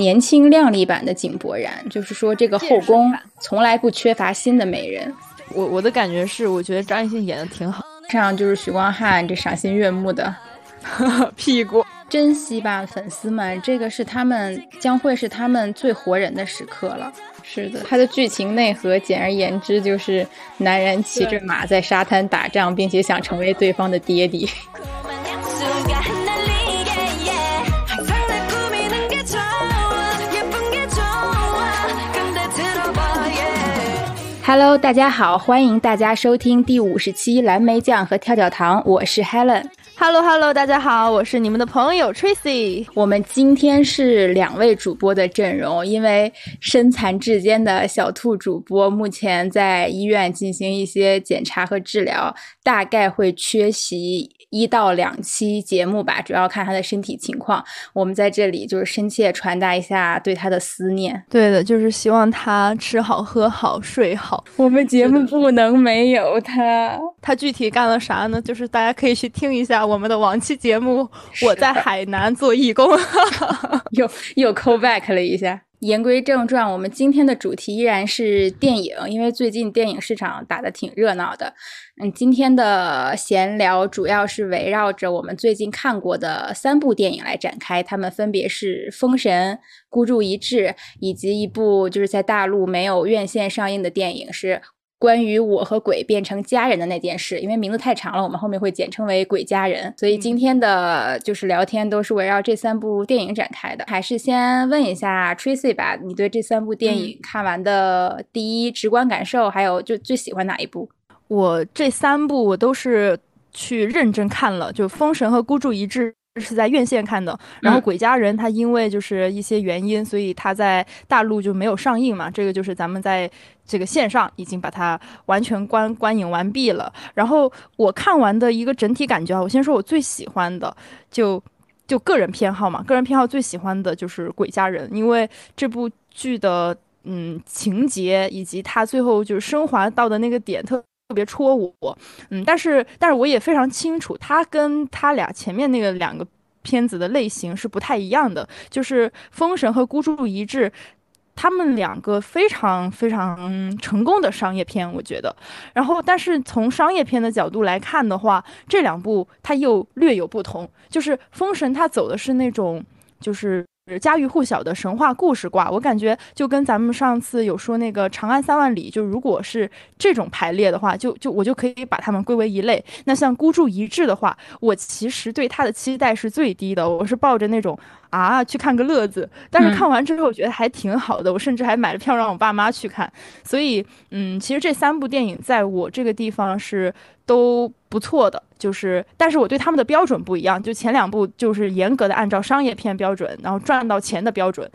年轻靓丽版的井柏然，就是说这个后宫从来不缺乏新的美人。我我的感觉是，我觉得张艺兴演的挺好，上就是许光汉这赏心悦目的 屁股。珍惜吧，粉丝们，这个是他们将会是他们最活人的时刻了。是的，它的剧情内核，简而言之就是男人骑着马在沙滩打仗，并且想成为对方的爹地。Hello，大家好，欢迎大家收听第五十期蓝莓酱和跳跳糖，我是 Helen。Hello，Hello，大家好，我是你们的朋友 Tracy。我们今天是两位主播的阵容，因为身残志坚的小兔主播目前在医院进行一些检查和治疗，大概会缺席。一到两期节目吧，主要看他的身体情况。我们在这里就是深切传达一下对他的思念。对的，就是希望他吃好、喝好、睡好。我们节目不能没有他。他具体干了啥呢？就是大家可以去听一下我们的往期节目。我在海南做义工，又又 call back 了一下。言归正传，我们今天的主题依然是电影，因为最近电影市场打得挺热闹的。嗯，今天的闲聊主要是围绕着我们最近看过的三部电影来展开，他们分别是《封神》《孤注一掷》，以及一部就是在大陆没有院线上映的电影是。关于我和鬼变成家人的那件事，因为名字太长了，我们后面会简称为“鬼家人”。所以今天的就是聊天都是围绕这三部电影展开的。还是先问一下 Tracy 吧，你对这三部电影看完的第一直观感受，还有就最喜欢哪一部？我这三部我都是去认真看了，就《封神》和《孤注一掷》。是在院线看的，然后《鬼家人》他因为就是一些原因，所以他在大陆就没有上映嘛。这个就是咱们在这个线上已经把它完全观观影完毕了。然后我看完的一个整体感觉啊，我先说我最喜欢的，就就个人偏好嘛，个人偏好最喜欢的就是《鬼家人》，因为这部剧的嗯情节以及他最后就是升华到的那个点特。特别戳我，嗯，但是但是我也非常清楚，他跟他俩前面那个两个片子的类型是不太一样的，就是《封神》和《孤注一掷》，他们两个非常非常成功的商业片，我觉得。然后，但是从商业片的角度来看的话，这两部它又略有不同，就是《封神》它走的是那种就是。家喻户晓的神话故事挂，我感觉就跟咱们上次有说那个《长安三万里》，就如果是这种排列的话，就就我就可以把它们归为一类。那像孤注一掷的话，我其实对它的期待是最低的，我是抱着那种。啊，去看个乐子，但是看完之后我觉得还挺好的，我甚至还买了票让我爸妈去看。所以，嗯，其实这三部电影在我这个地方是都不错的，就是，但是我对他们的标准不一样。就前两部就是严格的按照商业片标准，然后赚到钱的标准，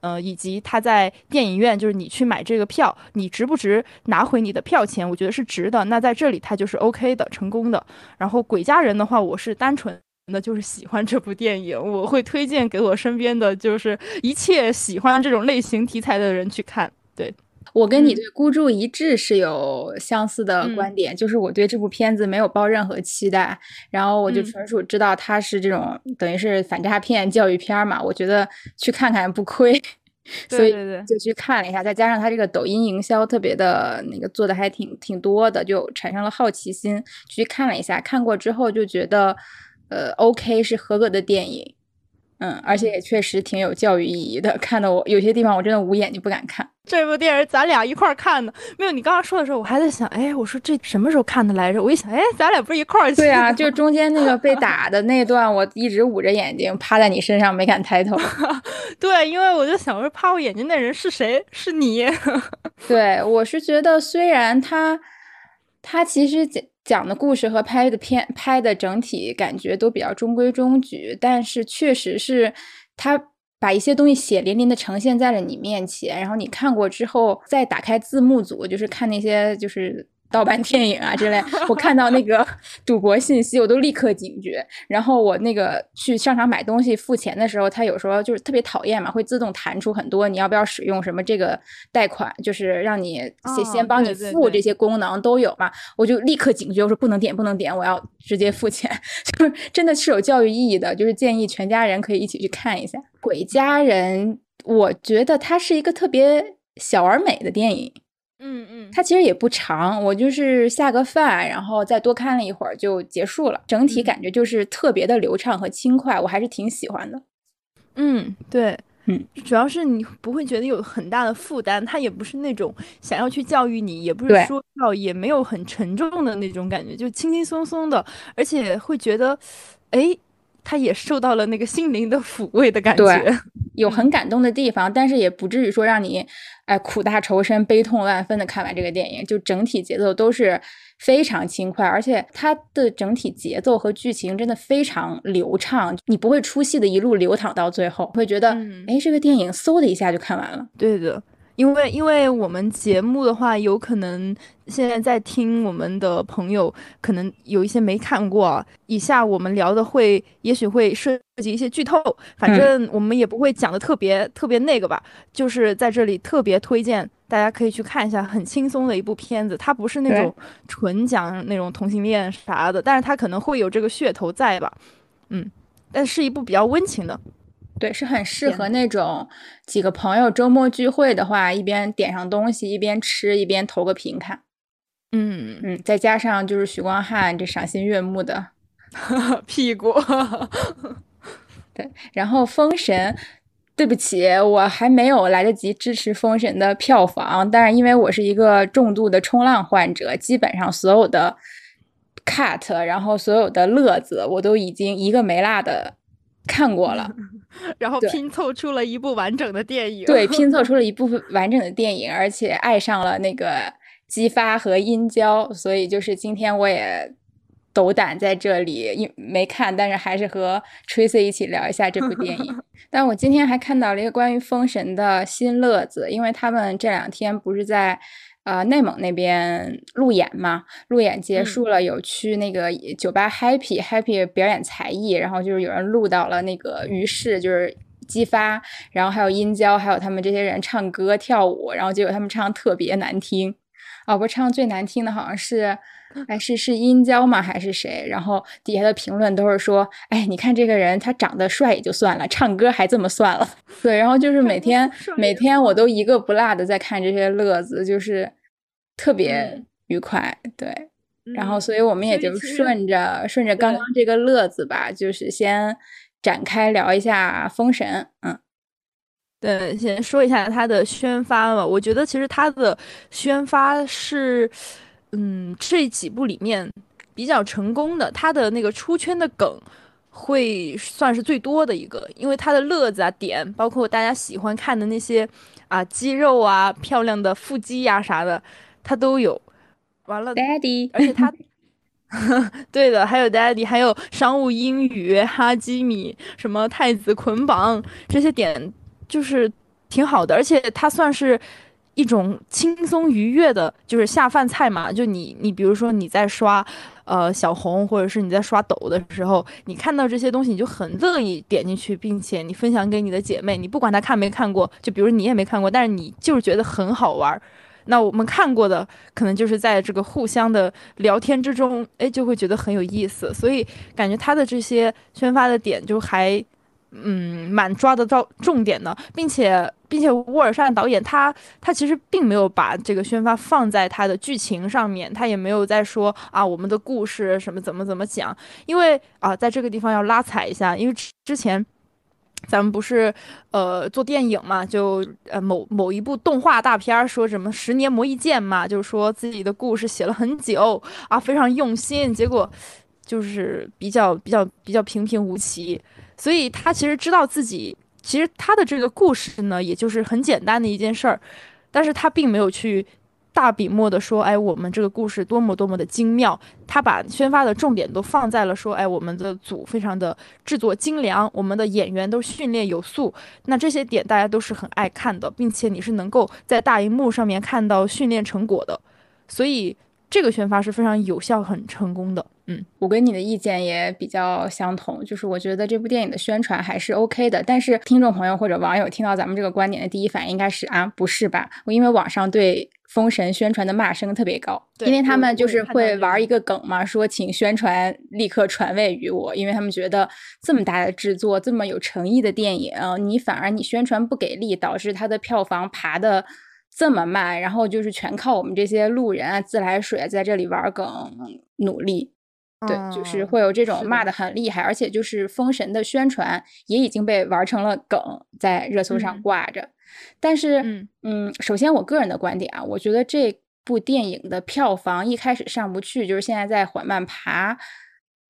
呃，以及他在电影院就是你去买这个票，你值不值拿回你的票钱？我觉得是值的。那在这里它就是 OK 的，成功的。然后《鬼家人》的话，我是单纯。那就是喜欢这部电影，我会推荐给我身边的就是一切喜欢这种类型题材的人去看。对我跟你对《孤注一掷》是有相似的观点，就是我对这部片子没有抱任何期待，然后我就纯属知道它是这种等于是反诈骗教育片嘛，我觉得去看看不亏，所以就去看了一下。再加上它这个抖音营销特别的那个做的还挺挺多的，就产生了好奇心去看了一下。看过之后就觉得。呃，OK 是合格的电影，嗯，而且也确实挺有教育意义的。看的我有些地方我真的捂眼睛不敢看。这部电影咱俩一块儿看的，没有你刚刚说的时候，我还在想，哎，我说这什么时候看的来着？我一想，哎，咱俩不是一块儿去？对啊，就中间那个被打的那段，我一直捂着眼睛趴在你身上没敢抬头。对，因为我就想，我说趴我眼睛那人是谁？是你？对，我是觉得虽然他他其实讲。讲的故事和拍的片拍的整体感觉都比较中规中矩，但是确实是他把一些东西血淋淋的呈现在了你面前，然后你看过之后再打开字幕组，就是看那些就是。盗版电影啊之类，我看到那个赌博信息，我都立刻警觉。然后我那个去商场买东西付钱的时候，他有时候就是特别讨厌嘛，会自动弹出很多你要不要使用什么这个贷款，就是让你先先帮你付这些功能都有嘛。我就立刻警觉，我说不能点，不能点，我要直接付钱。就是真的是有教育意义的，就是建议全家人可以一起去看一下《鬼家人》。我觉得它是一个特别小而美的电影。嗯嗯，它其实也不长，我就是下个饭，然后再多看了一会儿就结束了。整体感觉就是特别的流畅和轻快，我还是挺喜欢的。嗯，对，嗯，主要是你不会觉得有很大的负担，它也不是那种想要去教育你，也不是说教，也没有很沉重的那种感觉，就轻轻松松的，而且会觉得，哎。他也受到了那个心灵的抚慰的感觉，有很感动的地方，但是也不至于说让你哎苦大仇深、悲痛万分的看完这个电影。就整体节奏都是非常轻快，而且它的整体节奏和剧情真的非常流畅，你不会出戏的，一路流淌到最后，会觉得哎，这个电影嗖的一下就看完了。对的。因为，因为我们节目的话，有可能现在在听我们的朋友，可能有一些没看过。以下我们聊的会，也许会涉及一些剧透，反正我们也不会讲的特别特别那个吧。就是在这里特别推荐，大家可以去看一下，很轻松的一部片子。它不是那种纯讲那种同性恋啥的，但是它可能会有这个噱头在吧？嗯，但是一部比较温情的。对，是很适合那种几个朋友周末聚会的话，一边点上东西，一边吃，一边投个屏看。嗯嗯，再加上就是许光汉这赏心悦目的 屁股。对，然后《封神》，对不起，我还没有来得及支持《封神》的票房，但是因为我是一个重度的冲浪患者，基本上所有的 cut，然后所有的乐子，我都已经一个没落的。看过了，然后拼凑出了一部完整的电影。对，拼凑出了一部完整的电影，而且爱上了那个姬发和殷郊，所以就是今天我也斗胆在这里，没看，但是还是和 Tracy 一起聊一下这部电影。但我今天还看到了一个关于《封神》的新乐子，因为他们这两天不是在。呃，内蒙那边路演嘛，路演结束了，有去那个酒吧 Happy Happy 表演才艺，然后就是有人录到了那个于是就是激发，然后还有殷郊，还有他们这些人唱歌跳舞，然后结果他们唱特别难听，哦，不唱最难听的好像是，哎，是是殷郊吗？还是谁？然后底下的评论都是说，哎，你看这个人他长得帅也就算了，唱歌还这么算了，对，然后就是每天每天我都一个不落的在看这些乐子，就是。特别愉快，对，然后所以我们也就顺着顺着刚刚这个乐子吧，就是先展开聊一下《封神》。嗯，对，先说一下它的宣发吧。我觉得其实它的宣发是，嗯，这几部里面比较成功的。它的那个出圈的梗会算是最多的一个，因为它的乐子啊点，包括大家喜欢看的那些啊肌肉啊、漂亮的腹肌呀啥的。他都有，完了，Daddy，而且他，对的，还有 Daddy，还有商务英语、哈基米，什么太子捆绑这些点，就是挺好的，而且它算是一种轻松愉悦的，就是下饭菜嘛。就你，你比如说你在刷呃小红，或者是你在刷抖的时候，你看到这些东西，你就很乐意点进去，并且你分享给你的姐妹，你不管她看没看过，就比如你也没看过，但是你就是觉得很好玩。那我们看过的，可能就是在这个互相的聊天之中，哎，就会觉得很有意思，所以感觉他的这些宣发的点就还，嗯，蛮抓得到重点的，并且，并且沃尔善导演他他其实并没有把这个宣发放在他的剧情上面，他也没有在说啊我们的故事什么怎么怎么讲，因为啊在这个地方要拉踩一下，因为之前。咱们不是，呃，做电影嘛，就呃某某一部动画大片儿说什么十年磨一剑嘛，就是说自己的故事写了很久啊，非常用心，结果就是比较比较比较平平无奇，所以他其实知道自己，其实他的这个故事呢，也就是很简单的一件事儿，但是他并没有去。大笔墨的说，哎，我们这个故事多么多么的精妙。他把宣发的重点都放在了说，哎，我们的组非常的制作精良，我们的演员都训练有素。那这些点大家都是很爱看的，并且你是能够在大荧幕上面看到训练成果的。所以这个宣发是非常有效、很成功的。嗯，我跟你的意见也比较相同，就是我觉得这部电影的宣传还是 OK 的。但是听众朋友或者网友听到咱们这个观点的第一反应应该是啊，不是吧？我因为网上对。封神宣传的骂声特别高，因为他们就是会玩一个梗嘛，说请宣传立刻传位于我，因为他们觉得这么大的制作，这么有诚意的电影，你反而你宣传不给力，导致它的票房爬的这么慢，然后就是全靠我们这些路人啊自来水在这里玩梗努力，对，就是会有这种骂的很厉害，而且就是封神的宣传也已经被玩成了梗，在热搜上。挂着。但是，嗯嗯，首先我个人的观点啊，我觉得这部电影的票房一开始上不去，就是现在在缓慢爬。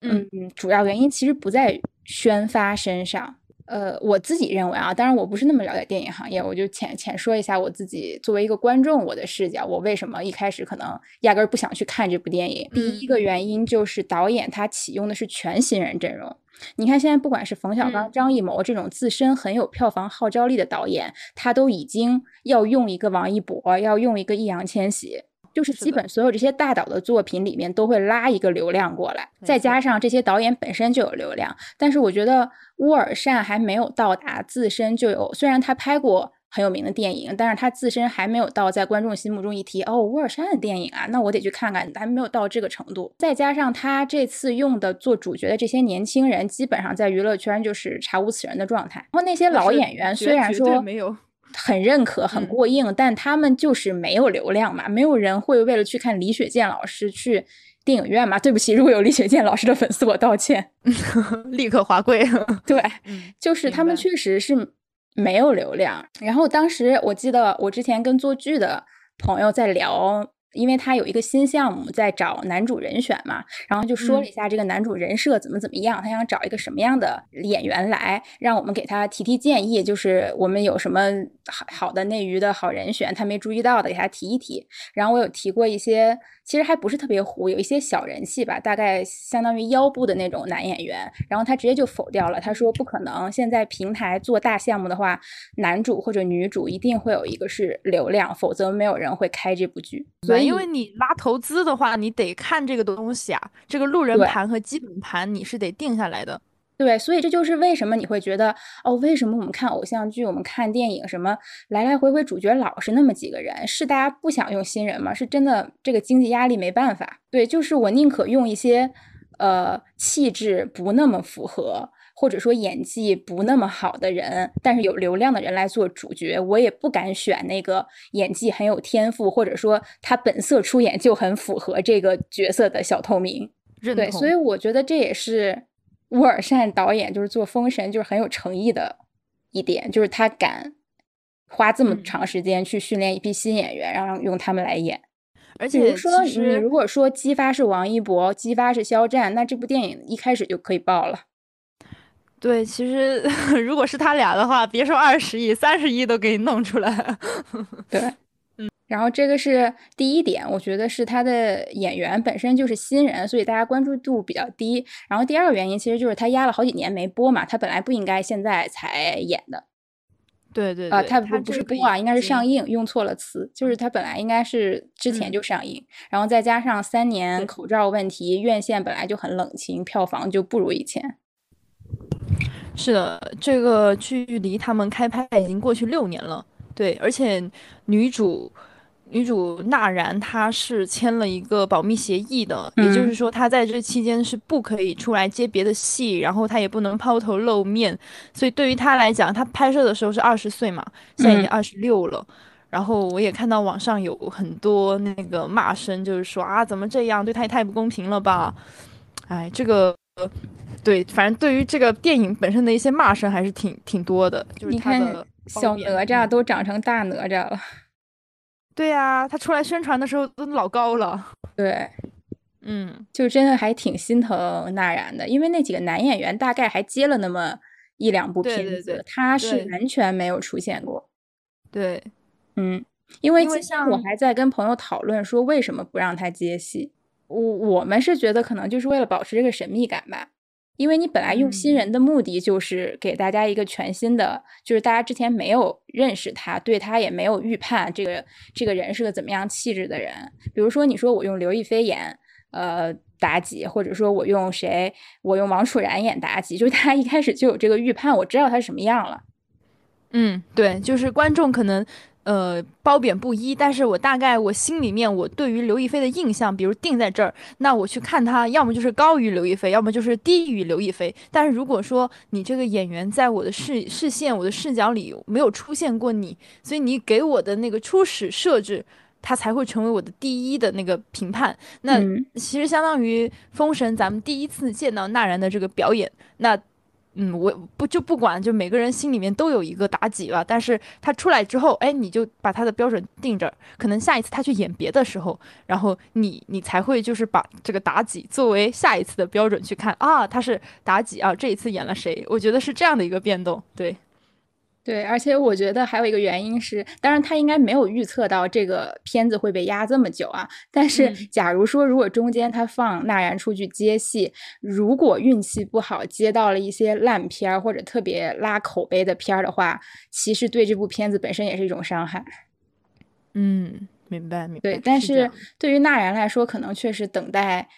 嗯，主要原因其实不在宣发身上。呃，我自己认为啊，当然我不是那么了解电影行业，我就浅浅说一下我自己作为一个观众我的视角，我为什么一开始可能压根儿不想去看这部电影。第一个原因就是导演他启用的是全新人阵容。你看，现在不管是冯小刚、张艺谋这种自身很有票房号召力的导演，他都已经要用一个王一博，要用一个易烊千玺，就是基本所有这些大导的作品里面都会拉一个流量过来。再加上这些导演本身就有流量，但是我觉得乌尔善还没有到达自身就有，虽然他拍过。很有名的电影，但是他自身还没有到在观众心目中一提哦，乌尔善的电影啊，那我得去看看，还没有到这个程度。再加上他这次用的做主角的这些年轻人，基本上在娱乐圈就是查无此人的状态。然后那些老演员虽然说没有很认可、很过硬，但他们就是没有流量嘛，没有人会为了去看李雪健老师去电影院嘛。对不起，如果有李雪健老师的粉丝，我道歉，立刻滑跪。对，就是他们确实是。没有流量，然后当时我记得我之前跟做剧的朋友在聊。因为他有一个新项目在找男主人选嘛，然后就说了一下这个男主人设怎么怎么样，他想找一个什么样的演员来，让我们给他提提建议，就是我们有什么好好的内娱的好人选，他没注意到的给他提一提。然后我有提过一些，其实还不是特别糊，有一些小人气吧，大概相当于腰部的那种男演员，然后他直接就否掉了，他说不可能，现在平台做大项目的话，男主或者女主一定会有一个是流量，否则没有人会开这部剧。所以。因为你拉投资的话，你得看这个东西啊，这个路人盘和基本盘你是得定下来的。对，所以这就是为什么你会觉得哦，为什么我们看偶像剧，我们看电影，什么来来回回主角老是那么几个人，是大家不想用新人吗？是真的这个经济压力没办法。对，就是我宁可用一些呃气质不那么符合。或者说演技不那么好的人，但是有流量的人来做主角，我也不敢选那个演技很有天赋，或者说他本色出演就很符合这个角色的小透明。对，所以我觉得这也是乌尔善导演就是做《封神》就是很有诚意的一点，就是他敢花这么长时间去训练一批新演员，然后用他们来演。而且，说你如果说姬发是王一博，姬发是肖战，那这部电影一开始就可以爆了。对，其实 如果是他俩的话，别说二十亿，三十亿都给你弄出来。对，嗯，然后这个是第一点，我觉得是他的演员本身就是新人，所以大家关注度比较低。然后第二个原因其实就是他压了好几年没播嘛，他本来不应该现在才演的。对对啊，他不不是播啊，应该是上映，用错了词，就是他本来应该是之前就上映，然后再加上三年口罩问题，院线本来就很冷清，票房就不如以前。是的，这个距离他们开拍已经过去六年了。对，而且女主女主娜然她是签了一个保密协议的，也就是说她在这期间是不可以出来接别的戏，然后她也不能抛头露面。所以对于她来讲，她拍摄的时候是二十岁嘛，现在已经二十六了。然后我也看到网上有很多那个骂声，就是说啊，怎么这样，对她也太不公平了吧？哎，这个。对，反正对于这个电影本身的一些骂声还是挺挺多的。就是你看，小哪吒都长成大哪吒了。对呀，他出来宣传的时候都老高了。对，嗯，就真的还挺心疼娜然的，因为那几个男演员大概还接了那么一两部片子，他是完全没有出现过。对，嗯，因为像我还在跟朋友讨论说为什么不让他接戏，我我们是觉得可能就是为了保持这个神秘感吧。因为你本来用新人的目的就是给大家一个全新的，就是大家之前没有认识他，对他也没有预判，这个这个人是个怎么样气质的人。比如说，你说我用刘亦菲演呃妲己，或者说我用谁，我用王楚然演妲己，就是大家一开始就有这个预判，我知道他什么样了。嗯，对，就是观众可能。呃，褒贬不一，但是我大概我心里面我对于刘亦菲的印象，比如定在这儿，那我去看她，要么就是高于刘亦菲，要么就是低于刘亦菲。但是如果说你这个演员在我的视视线、我的视角里没有出现过你，所以你给我的那个初始设置，他才会成为我的第一的那个评判。那其实相当于《封神》，咱们第一次见到纳然的这个表演，那。嗯，我不就不管，就每个人心里面都有一个妲己了。但是他出来之后，哎，你就把他的标准定着，可能下一次他去演别的时候，然后你你才会就是把这个妲己作为下一次的标准去看啊，他是妲己啊，这一次演了谁？我觉得是这样的一个变动，对。对，而且我觉得还有一个原因是，当然他应该没有预测到这个片子会被压这么久啊。但是，假如说如果中间他放纳然出去接戏，如果运气不好接到了一些烂片儿或者特别拉口碑的片儿的话，其实对这部片子本身也是一种伤害。嗯，明白，明白。对，但是对于纳然来说，可能确实等待。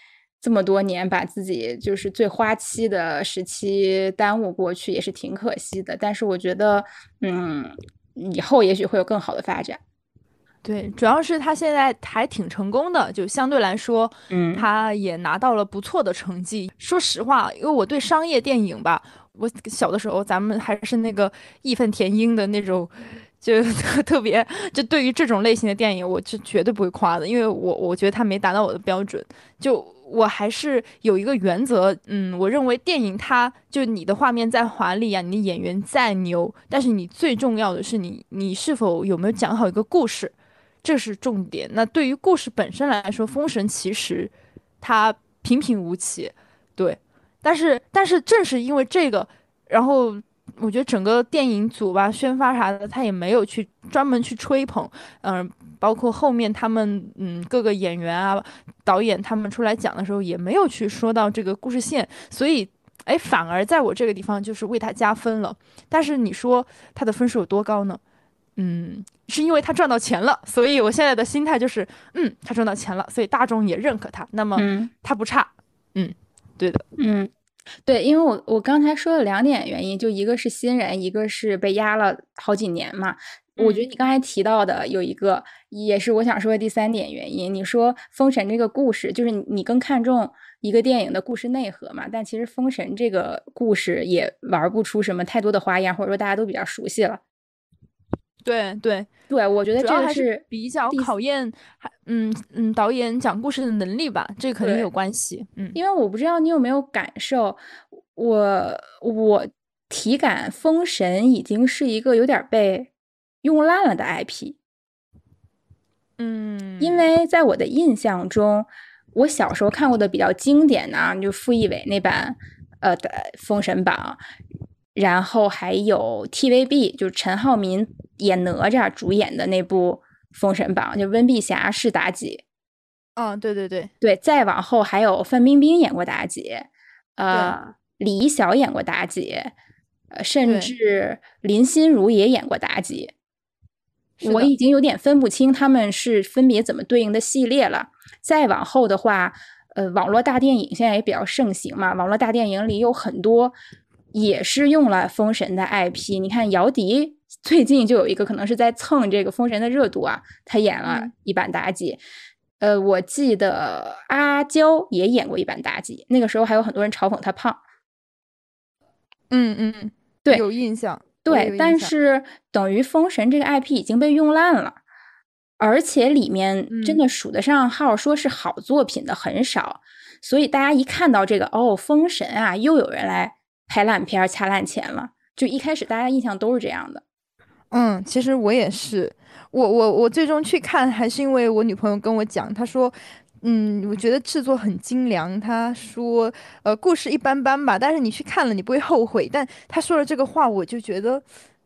这么多年把自己就是最花期的时期耽误过去，也是挺可惜的。但是我觉得，嗯，以后也许会有更好的发展。对，主要是他现在还挺成功的，就相对来说，嗯，他也拿到了不错的成绩。说实话，因为我对商业电影吧，我小的时候咱们还是那个义愤填膺的那种。就 特别，就对于这种类型的电影，我是绝对不会夸的，因为我我觉得他没达到我的标准。就我还是有一个原则，嗯，我认为电影它就你的画面再华丽啊，你的演员再牛，但是你最重要的是你你是否有没有讲好一个故事，这是重点。那对于故事本身来说，《封神》其实它平平无奇，对，但是但是正是因为这个，然后。我觉得整个电影组吧，宣发啥的，他也没有去专门去吹捧，嗯，包括后面他们，嗯，各个演员啊、导演他们出来讲的时候，也没有去说到这个故事线，所以，哎，反而在我这个地方就是为他加分了。但是你说他的分数有多高呢？嗯，是因为他赚到钱了，所以我现在的心态就是，嗯，他赚到钱了，所以大众也认可他，那么他不差，嗯，对的，嗯。对，因为我我刚才说了两点原因，就一个是新人，一个是被压了好几年嘛。我觉得你刚才提到的有一个，也是我想说的第三点原因。你说《封神》这个故事，就是你更看重一个电影的故事内核嘛？但其实《封神》这个故事也玩不出什么太多的花样，或者说大家都比较熟悉了。对对对，我觉得这个是比较考验，嗯嗯导演讲故事的能力吧，这肯定有关系。嗯，因为我不知道你有没有感受，我我体感《封神》已经是一个有点被用烂了的 IP。嗯，因为在我的印象中，我小时候看过的比较经典呢，就傅艺伟那版呃的《封神榜》。然后还有 TVB，就是陈浩民演哪吒主演的那部《封神榜》，就温碧霞是妲己。嗯，对对对对。再往后还有范冰冰演过妲己，呃，李一晓演过妲己，呃，甚至林心如也演过妲己。我已经有点分不清他们是分别怎么对应的系列了。再往后的话，呃，网络大电影现在也比较盛行嘛，网络大电影里有很多。也是用了封神的 IP，你看姚笛最近就有一个可能是在蹭这个封神的热度啊，他演了一版妲己。呃，我记得阿娇也演过一版妲己，那个时候还有很多人嘲讽她胖。嗯嗯，对，有印象。对，但是等于封神这个 IP 已经被用烂了，而且里面真的数得上号说是好作品的很少，所以大家一看到这个哦，封神啊，又有人来。拍烂片儿掐烂钱了，就一开始大家印象都是这样的。嗯，其实我也是，我我我最终去看还是因为我女朋友跟我讲，她说，嗯，我觉得制作很精良。他说，呃，故事一般般吧，但是你去看了你不会后悔。但他说了这个话，我就觉得，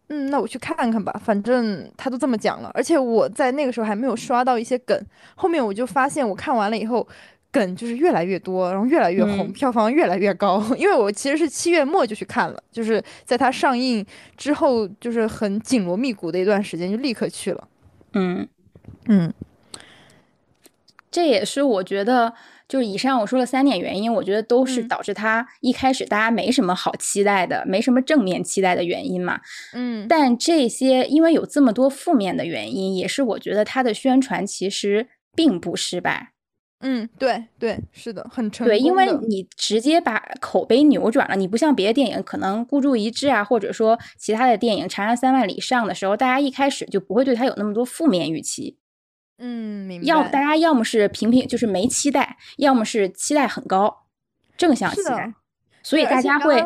嗯，那我去看看吧，反正他都这么讲了。而且我在那个时候还没有刷到一些梗，后面我就发现我看完了以后。梗就是越来越多，然后越来越红，票房越来越高。因为我其实是七月末就去看了，就是在它上映之后，就是很紧锣密鼓的一段时间，就立刻去了。嗯嗯，这也是我觉得就是以上我说了三点原因，我觉得都是嗯导致它一开始大家没什么好期待的，没什么正面期待的原因嘛。嗯但这些因为有这么多负面的原因，也是我觉得它的宣传其实并不失败。嗯，对对，是的，很成对，因为你直接把口碑扭转了，你不像别的电影可能孤注一掷啊，或者说其他的电影《长安三万里》上的时候，大家一开始就不会对它有那么多负面预期。嗯，明白。要大家要么是平平就是没期待，要么是期待很高，正向期待，所以大家会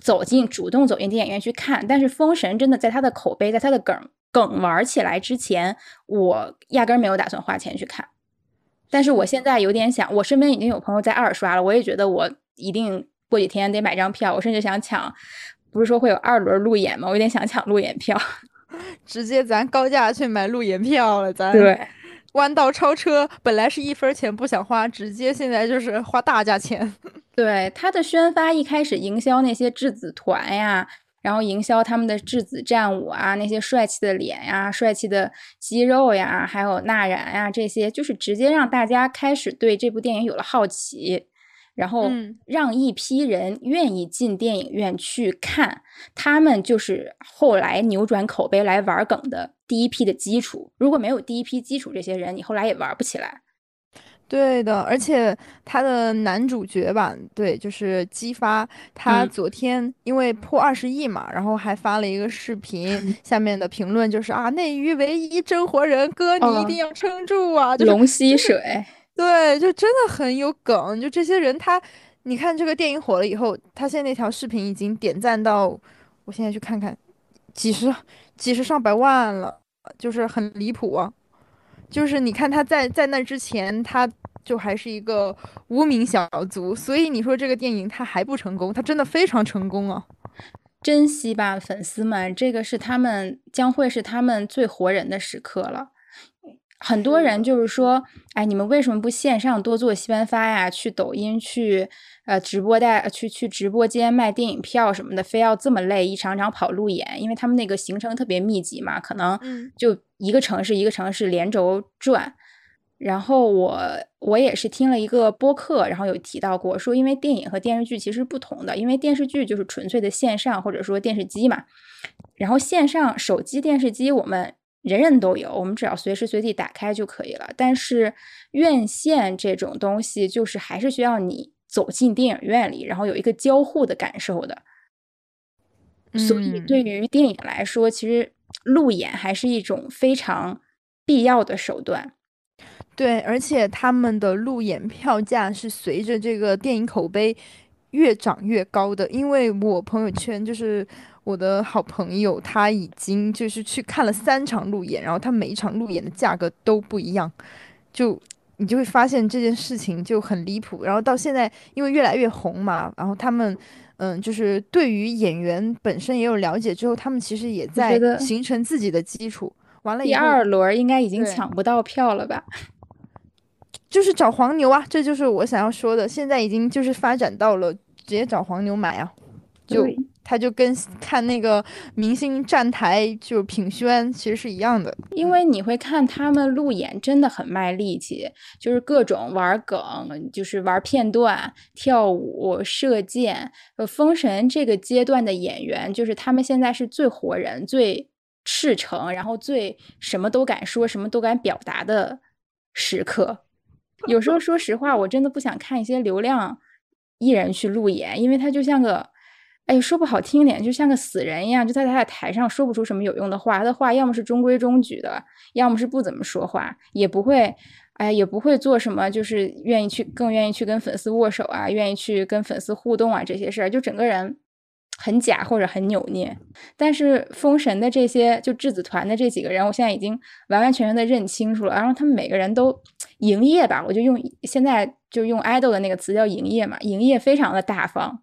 走进主动走进电影院去看。但是《封神》真的在它的口碑，在它的梗梗玩起来之前，我压根儿没有打算花钱去看。但是我现在有点想，我身边已经有朋友在二刷了，我也觉得我一定过几天得买张票，我甚至想抢，不是说会有二轮路演吗？我有点想抢路演票。直接咱高价去买路演票了，咱对，弯道超车，本来是一分钱不想花，直接现在就是花大价钱。对他的宣发一开始营销那些质子团呀，然后营销他们的质子战舞啊，那些帅气的脸呀、帅气的肌肉呀，还有纳然呀，这些就是直接让大家开始对这部电影有了好奇，然后嗯。让一批人愿意进电影院去看，他们就是后来扭转口碑来玩梗的第一批的基础。如果没有第一批基础，这些人你后来也玩不起来。对的，而且他的男主角吧，对，就是姬发，他嗯昨天因为破二十亿嘛，然后还发了一个视频，下面的评论就是啊，内娱唯一真活人，哥你一哦定要撑住啊，就是龙吸水，对，就真的很有梗。就这些人他，你看这个电影火了以后，他现在那条视频已经点赞到，我现在去看看，几十几十上百万了，就是很离谱啊。就是你看他在在那之前，他就还是一个无名小卒，所以你说这个电影他还不成功，他真的非常成功啊。珍惜吧，粉丝们，这个是他们将会是他们最活人的时刻了。很多人就是说，哎，你们为什么不线上多做西班发呀？去抖音，去呃直播带，去去直播间卖电影票什么的，非要这么累，一场场跑路演，因为他们那个行程特别密集嘛，可能嗯就一个城市一个城市连轴转。然后我我也是听了一个播客，然后有提到过说，因为电影和电视剧其实不同的，因为电视剧就是纯粹的线上或者说电视机嘛，然后线上手机电视机我们人人都有，我们只要随时随地打开就可以了。但是院线这种东西，就是还是需要你走进电影院里，然后有一个交互的感受的。所以嗯对于电影来说，其实路演还是一种非常必要的手段。对，而且他们的路演票价是随着这个电影口碑越涨越高的。因为我朋友圈就是我的好朋友，他已经就是去看了三场路演，然后他每一场路演的价格都不一样，就你就会发现这件事情就很离谱。然后到现在，因为越来越红嘛，然后他们。嗯，就是对于演员本身也有了解之后，他们其实也在形成自己的基础。完了以后，第二轮应该已经抢不到票了吧？就是找黄牛啊，这就是我想要说的。现在已经就是发展到了直接找黄牛买啊，就对他就跟看那个明星站台就是品宣其实是一样的。因为你会看他们路演真的很卖力气，就是各种玩梗，就是玩片段、跳舞、射箭。呃，封神这个阶段的演员，就是他们现在是最活人、最赤诚，然后最什么都敢说、什么都敢表达的时刻。有时候说实话，我真的不想看一些流量艺人去路演，因为他就像个，哎，说不好听点，就像个死人一样，就在他的台上说不出什么有用的话，他的话要么是中规中矩的，要么是不怎么说话，也不会，哎，也不会做什么，就是愿意去更愿意去跟粉丝握手啊，愿意去跟粉丝互动啊这些事儿，就整个人很假或者很扭捏。但是封神的这些就质子团的这几个人，我现在已经完完全全的认清楚了，然后他们每个人都营业吧，我就用现在就用 idol 的那个词叫营业嘛，营业非常的大方。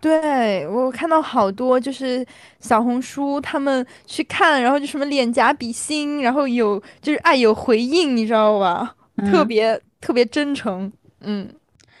对我看到好多就是小红书他们去看，然后就什么脸颊比心，然后有就是爱有回应，你知道吧？特嗯。别特别真诚，嗯。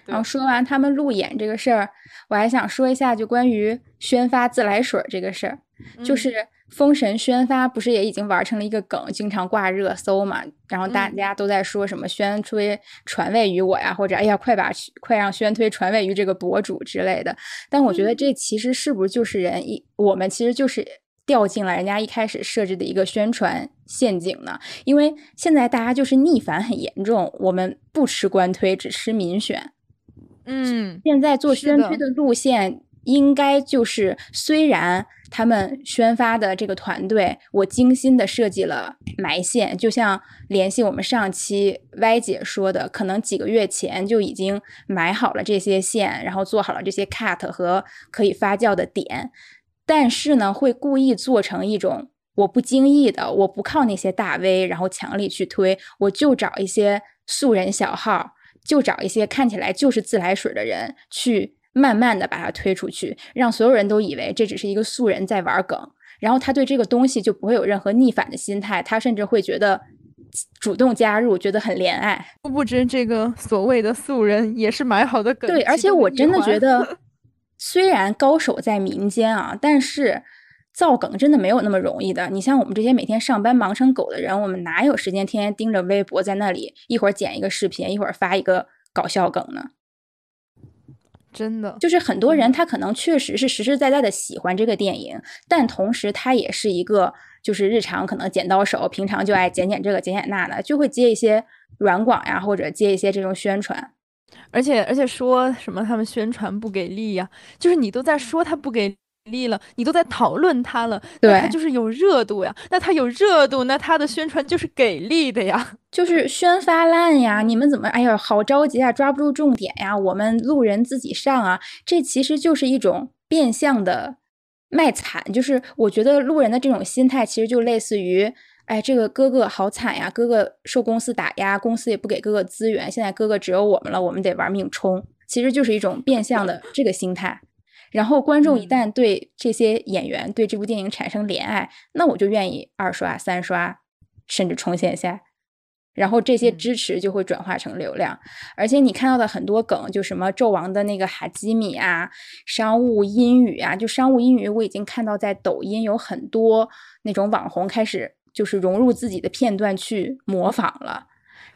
然后。说完他们路演这个事儿，我还想说一下，就关于宣发自来水儿这个事儿，就嗯。是封神宣发不是也已经玩成了一个梗，经常挂热搜嘛？然后大家都在说什么宣推传位于我呀，或者哎呀，快把快让宣推传位于这个博主之类的。但我觉得这其实是不是就是人一我们其实就是掉进了人家一开始设置的一个宣传陷阱呢？因为现在大家就是逆反很严重，我们不吃官推，只吃民选。嗯，现在做宣推的路线应该就是，虽然他们宣发的这个团队，我精心的设计了埋线，就像联系我们上期 Y 姐说的，可能几个月前就已经埋好了这些线，然后做好了这些 cut 和可以发酵的点，但是呢，会故意做成一种我不经意的，我不靠那些大 V，然后强力去推，我就找一些素人小号。就找一些看起来就是自来水的人，去慢慢的把它推出去，让所有人都以为这只是一个素人在玩梗，然后他对这个东西就不会有任何逆反的心态，他甚至会觉得主动加入，觉得很怜爱。殊不知这个所谓的素人也是买好的梗。对，而且我真的觉 得，虽然高手在民间啊，但是。造梗真的没有那么容易的。你像我们这些每天上班忙成狗的人，我们哪有时间天天盯着微博在那里一会儿剪一个视频，一会儿发一个搞笑梗呢？真的，就是很多人他可能确实是实实在在的喜欢这个电影，但同时他也是一个就是日常可能剪刀手，平常就爱剪剪这个剪剪那的，就会接一些软广呀，或者接一些这种宣传。而且而且说什么他们宣传不给力呀？就是你都在说他不给。力了，你都在讨论他了，对，他就是有热度呀。那他有热度，那他的宣传就是给力的呀，就是宣发烂呀。你们怎么，哎呀，好着急啊，抓不住重点呀。我们路人自己上啊，这其实就是一种变相的卖惨。就是我觉得路人的这种心态，其实就类似于，哎，这个哥哥好惨呀，哥哥受公司打压，公司也不给哥哥资源，现在哥哥只有我们了，我们得玩命冲。其实就是一种变相的这个心态。然后观众一旦对这些演员、对这部电影产生怜爱，那我就愿意二刷、三刷，甚至冲线下。然后这些支持就会转化成流量。而且你看到的很多梗，就什么纣王的那个哈基米啊、商务英语啊，就商务英语，我已经看到在抖音有很多那种网红开始就是融入自己的片段去模仿了。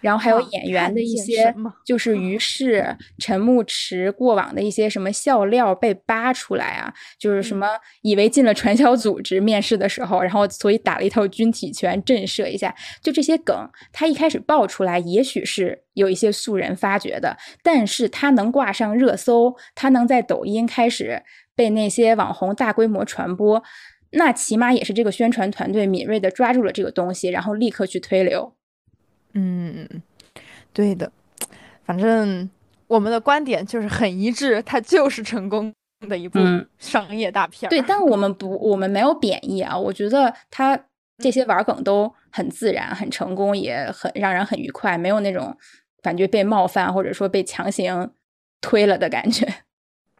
然后还有演员的一些，就是于是陈牧驰过往的一些什么笑料被扒出来啊，就是什么以为进了传销组织面试的时候，然后所以打了一套军体拳震慑一下，就这些梗，他一开始爆出来，也许是有一些素人发掘的，但是他能挂上热搜，他能在抖音开始被那些网红大规模传播，那起码也是这个宣传团队敏锐的抓住了这个东西，然后立刻去推流。嗯，对的，反正我们的观点就是很一致，它就是成功的一部商业大片。对，但我们不，我们没有贬义啊。我觉得它这些玩梗都很自然，很成功，也很让人很愉快，没有那种感觉被冒犯或者说被强行推了的感觉。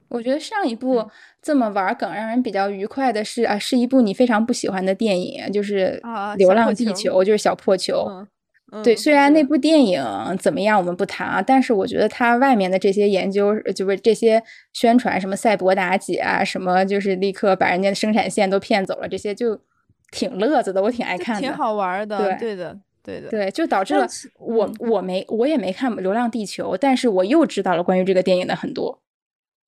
我觉得上一部这么玩梗让人比较愉快的是啊，是一部你非常不喜欢的电影，就是《流浪地球》，就是小破球。对，虽然那部电影怎么样，我们不谈啊，但是我觉得它外面的这些研究，就是这些宣传，什么赛博妲己啊，什么就是立刻把人家的生产线都骗走了，这些就挺乐子的，我挺爱看的，挺好玩的。对，对的，对的，对，就导致了我我没我也没看《流浪地球》，但是我又知道了关于这个电影的很多。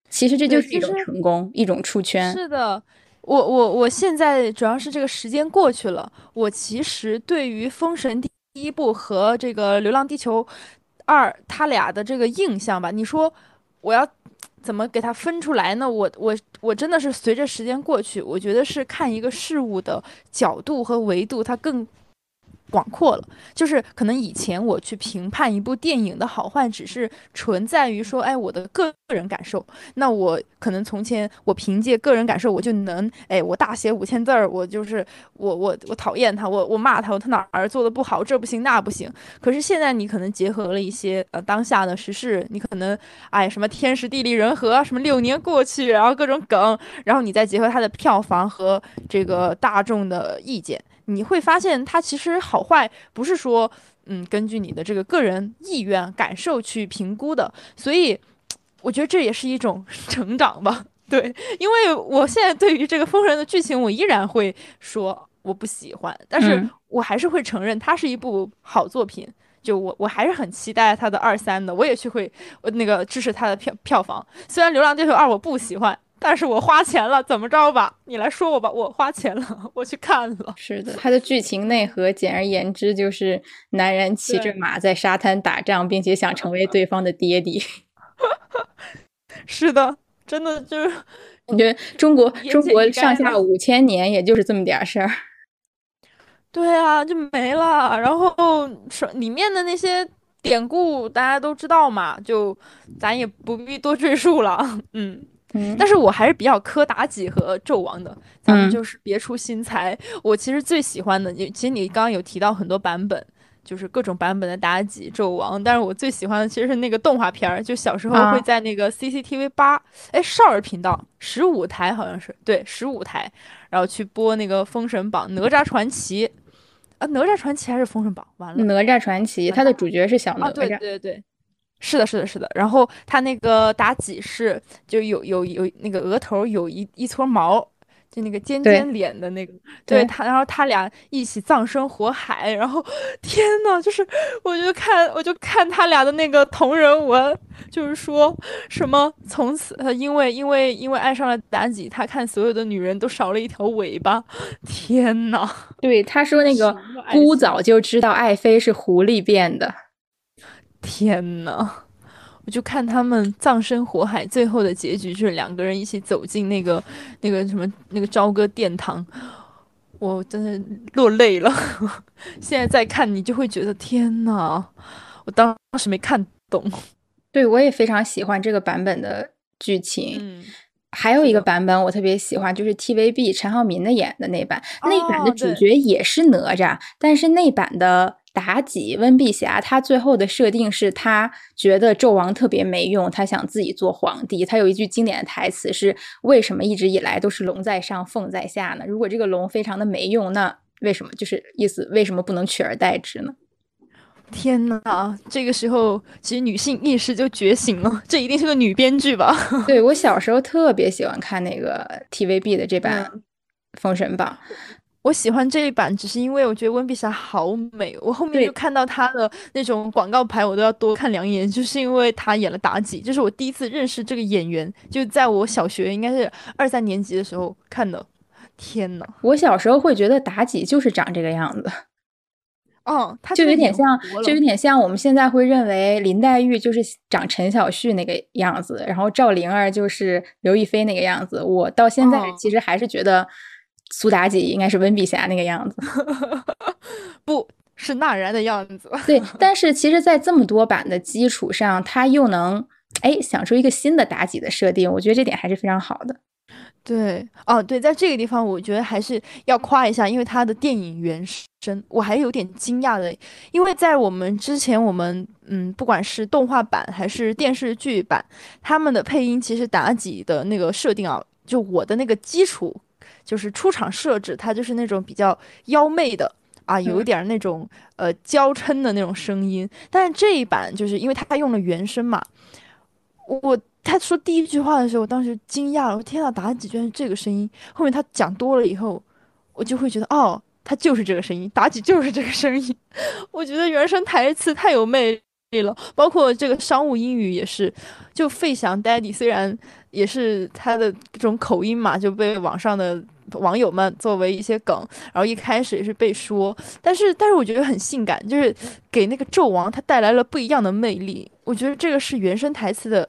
其实这就是一种成功，一种出圈。是的，我我我现在主要是这个时间过去了，我其实对于《封神》。第一部和这个《流浪地球二》，他俩的这个印象吧，你说我要怎么给它分出来呢？我我我真的是随着时间过去，我觉得是看一个事物的角度和维度，它更。广阔了，就是可能以前我去评判一部电影的好坏，只是存在于说，哎，我的个人感受。那我可能从前我凭借个人感受，我就能，哎，我大写五千字儿，我就是我我我讨厌他，我我骂他，我他哪儿做的不好，这不行那不行。可是现在你可能结合了一些呃当下的时事，你可能哎什么天时地利人和，什么六年过去，然后各种梗，然后你再结合它的票房和这个大众的意见。你会发现，它其实好坏不是说，嗯，根据你的这个个人意愿、感受去评估的。所以，我觉得这也是一种 成长吧。对，因为我现在对于这个《封神》的剧情，我依然会说我不喜欢，但是我还是会承认它是一部好作品。就我我还是很期待它的二三的，我也去会那个支持它的票票房。虽然《流浪地球二》我不喜欢，但是我花钱了，怎么着吧？你来说我吧，我花钱了，我去看了。是的，它的剧情内核，简而言之就是男人骑着马在沙滩打仗，并且想成为对方的爹地。是的。真的就是感觉中国中国上下五千年，也就是这么点事儿。对啊，就没了。然后说里面的那些典故，大家都知道嘛，就咱也不必多赘述了。嗯嗯。但是我还是比较磕妲己和纣王的，咱们就是别出心裁。我其实最喜欢的，你其实你刚刚有提到很多版本。就是各种版本的妲己、纣王，但是我最喜欢的其实是那个动画片儿，就小时候会在那个 CCTV 八，哎，少儿频道十五台好像是，对，十五台，然后去播那个《封神榜》《哪吒传奇》啊，《哪吒传奇》还是《封神榜》？完了，《哪吒传奇》它的主角是小哪吒，对对对，是的，是的，是的。然后他那个妲己是就有有有那个额头有一一撮毛。就那个尖尖脸的那个，对他，然后他俩一起葬身火海，然后天呐，就是我就看，我就看他俩的那个同人文，就是说什么从此他因为因为因为爱上了妲己，他看所有的女人都少了一条尾巴，天呐，对他说那个姑早就知道爱妃是狐狸变的，天呐。我就看他们葬身火海，最后的结局就是两个人一起走进那个那个什么那个朝歌殿堂，我真的落泪了。现在再看你就会觉得天呐，我当时没看懂。对我也非常喜欢这个版本的剧情。还有一个版本我特别喜欢，就是 TVB 陈浩民的演的那版，那版的主角也是哪吒，但是那版的。妲己、温碧霞，她最后的设定是她觉得纣王特别没用，她想自己做皇帝。她有一句经典的台词是：“为什么一直以来都是龙在上，凤在下呢？如果这个龙非常的没用，那为什么就是意思为什么不能取而代之呢？”天呐，这个时候其实女性意识就觉醒了，这一定是个女编剧吧？对我小时候特别喜欢看那个 TVB 的这版《封神榜》。我喜欢这一版，只是因为我觉得温碧霞好美。我后面就看到她的那种广告牌，我都要多看两眼，就是因为她演了妲己。这是我第一次认识这个演员，就在我小学应该是二三年级的时候看的。天呐，我小时候会觉得妲己就是长这个样子。哦，就有点像，就有点像我们现在会认为林黛玉就是长陈小旭那个样子，然后赵灵儿就是刘亦菲那个样子。我到现在其实还是觉得。苏妲己应该是温碧霞那个样子，不是纳然的样子。对，但 是其实，在这么多版的基础上，他又能哎想出一个新的妲己的设定，我觉得这点还是非常好的。对，哦，对，在这个地方，我觉得还是要夸一下，因为他的电影原声，我还有点惊讶的，因为在我们之前，我们嗯，不管是动画版还是电视剧版，他们的配音其实妲己的那个设定啊，就我的那个基础。就是出场设置，它就是那种比较妖媚的啊，有一点那种呃娇嗔的那种声音。但是这一版就是因为他用了原声嘛，我他说第一句话的时候，我当时惊讶了，我天呐，妲己居然是这个声音。后面他讲多了以后，我就会觉得哦，他就是这个声音，妲己就是这个声音。我觉得原声台词太有魅力了，包括这个商务英语也是，就费翔 Daddy 虽然也是他的这种口音嘛，就被网上的。网友们作为一些梗，然后一开始也是被说，但是但是我觉得很性感，就是给那个纣王他带来了不一样的魅力。我觉得这个是原声台词的，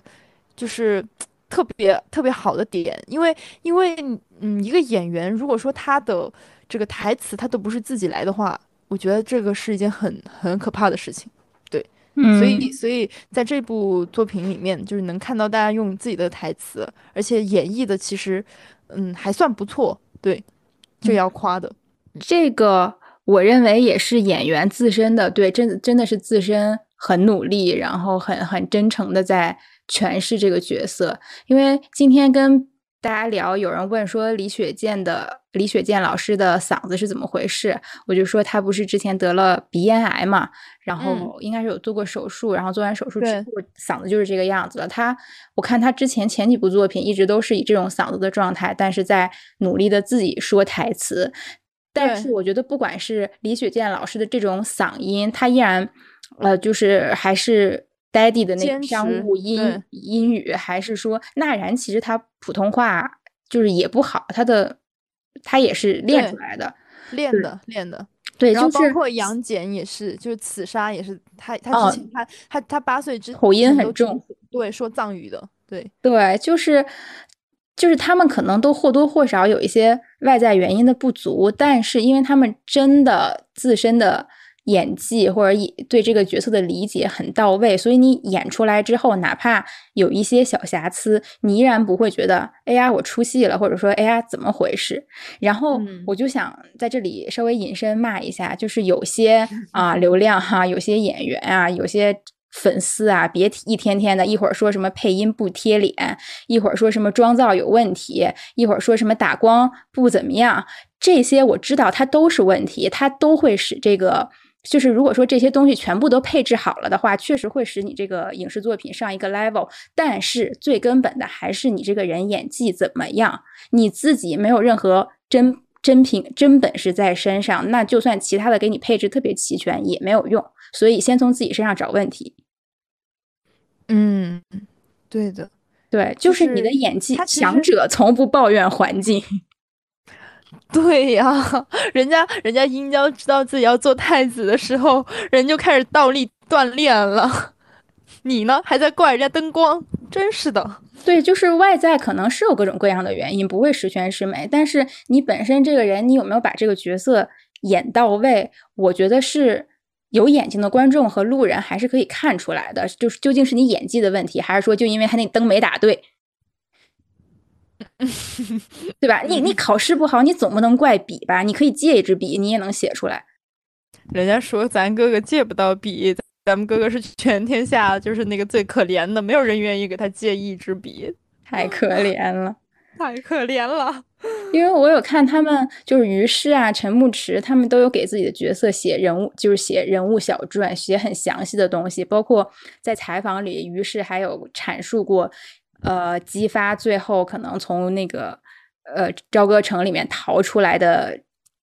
就是 特别特别好的点，因为因为嗯，一个演员如果说他的这个台词他都不是自己来的话，我觉得这个是一件很很可怕的事情。对，所以所以在这部作品里面，就是能看到大家用自己的台词，而且演绎的其实嗯还算不错。对，这要夸的，这个我认为也是演员自身的，对，真真的是自身很努力，然后很很真诚的在诠释这个角色。因为今天跟大家聊，有人问说李雪健的李雪健老师的嗓子是怎么回事？我就说他不是之前得了鼻咽癌嘛，然后应该是有做过手术，然后做完手术之后嗓子就是这个样子了。他我看他之前前几部作品一直都是以这种嗓子的状态，但是在努力的自己说台词。但是我觉得不管是李雪健老师的这种嗓音，他依然呃就是还是。Daddy 的那个商务英英语，还是说纳然？其实他普通话就是也不好，他的他也是练出来的，练的练的。对，就是包括杨戬也是，就是刺杀也是他他之前他他他八岁之口音很重，对，说藏语的，对对，就是就是他们可能都或多或少有一些外在原因的不足，但是因为他们真的自身的。演技或者对这个角色的理解很到位，所以你演出来之后，哪怕有一些小瑕疵，你依然不会觉得哎呀我出戏了，或者说哎呀怎么回事？然后我就想在这里稍微引申骂一下，就是有些 啊流量哈，有些演员啊，有些粉丝啊，别一天天的，一会儿说什么配音不贴脸，一会儿说什么妆造有问题，一会儿说什么打光不怎么样，这些我知道它都是问题，它都会使这个。就是如果说这些东西全部都配置好了的话，确实会使你这个影视作品上一个 level。但是最根本的还是你这个人演技怎么样，你自己没有任何真真品真本事在身上，那就算其他的给你配置特别齐全也没有用。所以先从自己身上找问题。嗯，对的，对，就是你的演技，强者从不抱怨环境。对呀，人家人家殷郊知道自己要做太子的时候，人就开始倒立锻炼了。你呢，还在怪人家灯光，真是的。对，就是外在可能是有各种各样的原因，不会十全十美。但是你本身这个人，你有没有把这个角色演到位？我觉得是有眼睛的观众和路人还是可以看出来的。就是究竟是你演技的问题，还是说就因为他那灯没打对？对吧？你你考试不好，你总不能怪笔吧？你可以借一支笔，你也能写出来。人家说咱哥哥借不到笔，咱们哥哥是全天下就是那个最可怜的，没有人愿意给他借一支笔，太可怜了，太可怜了。因为我有看他们，就是于适啊、陈牧驰，他们都有给自己的角色写人物，就是写人物小传，写很详细的东西，包括在采访里，于适还有阐述过。呃，激发最后可能从那个呃朝歌城里面逃出来的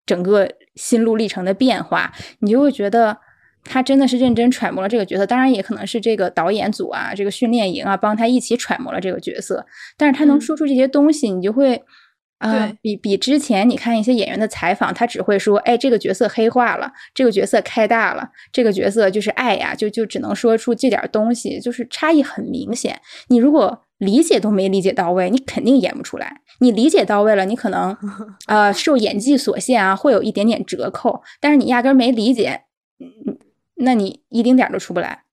整个心路历程的变化，你就会觉得他真的是认真揣摩了这个角色。当然，也可能是这个导演组啊，这个训练营啊，帮他一起揣摩了这个角色。但是他能说出这些东西，你就会啊，比比之前你看一些演员的采访，他只会说，哎，这个角色黑化了，这个角色开大了，这个角色就是爱呀，就就只能说出这点东西，就是差异很明显。你如果理解都没理解到位，你肯定演不出来。你理解到位了，你可能，呃，受演技所限啊，会有一点点折扣。但是你压根没理解，那你一丁点儿都出不来。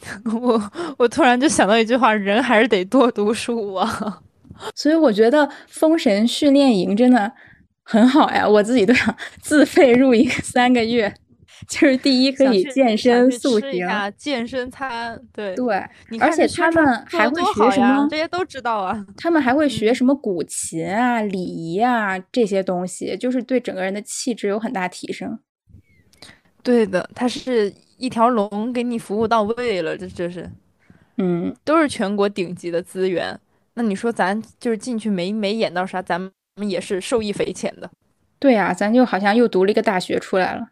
我我突然就想到一句话：人还是得多读书啊。所以我觉得封神训练营真的很好呀，我自己都想自费入营三个月。就是第一可以健身塑形，健身餐，对对，而且他们还会学什么？这些都知道啊。他们还会学什么古琴啊、礼仪啊这些东西，就是对整个人的气质有很大提升。对的，它是一条龙给你服务到位了，这这是，嗯，都是全国顶级的资源。那你说咱就是进去没没演到啥，咱们也是受益匪浅的。对呀，咱就好像又读了一个大学出来了。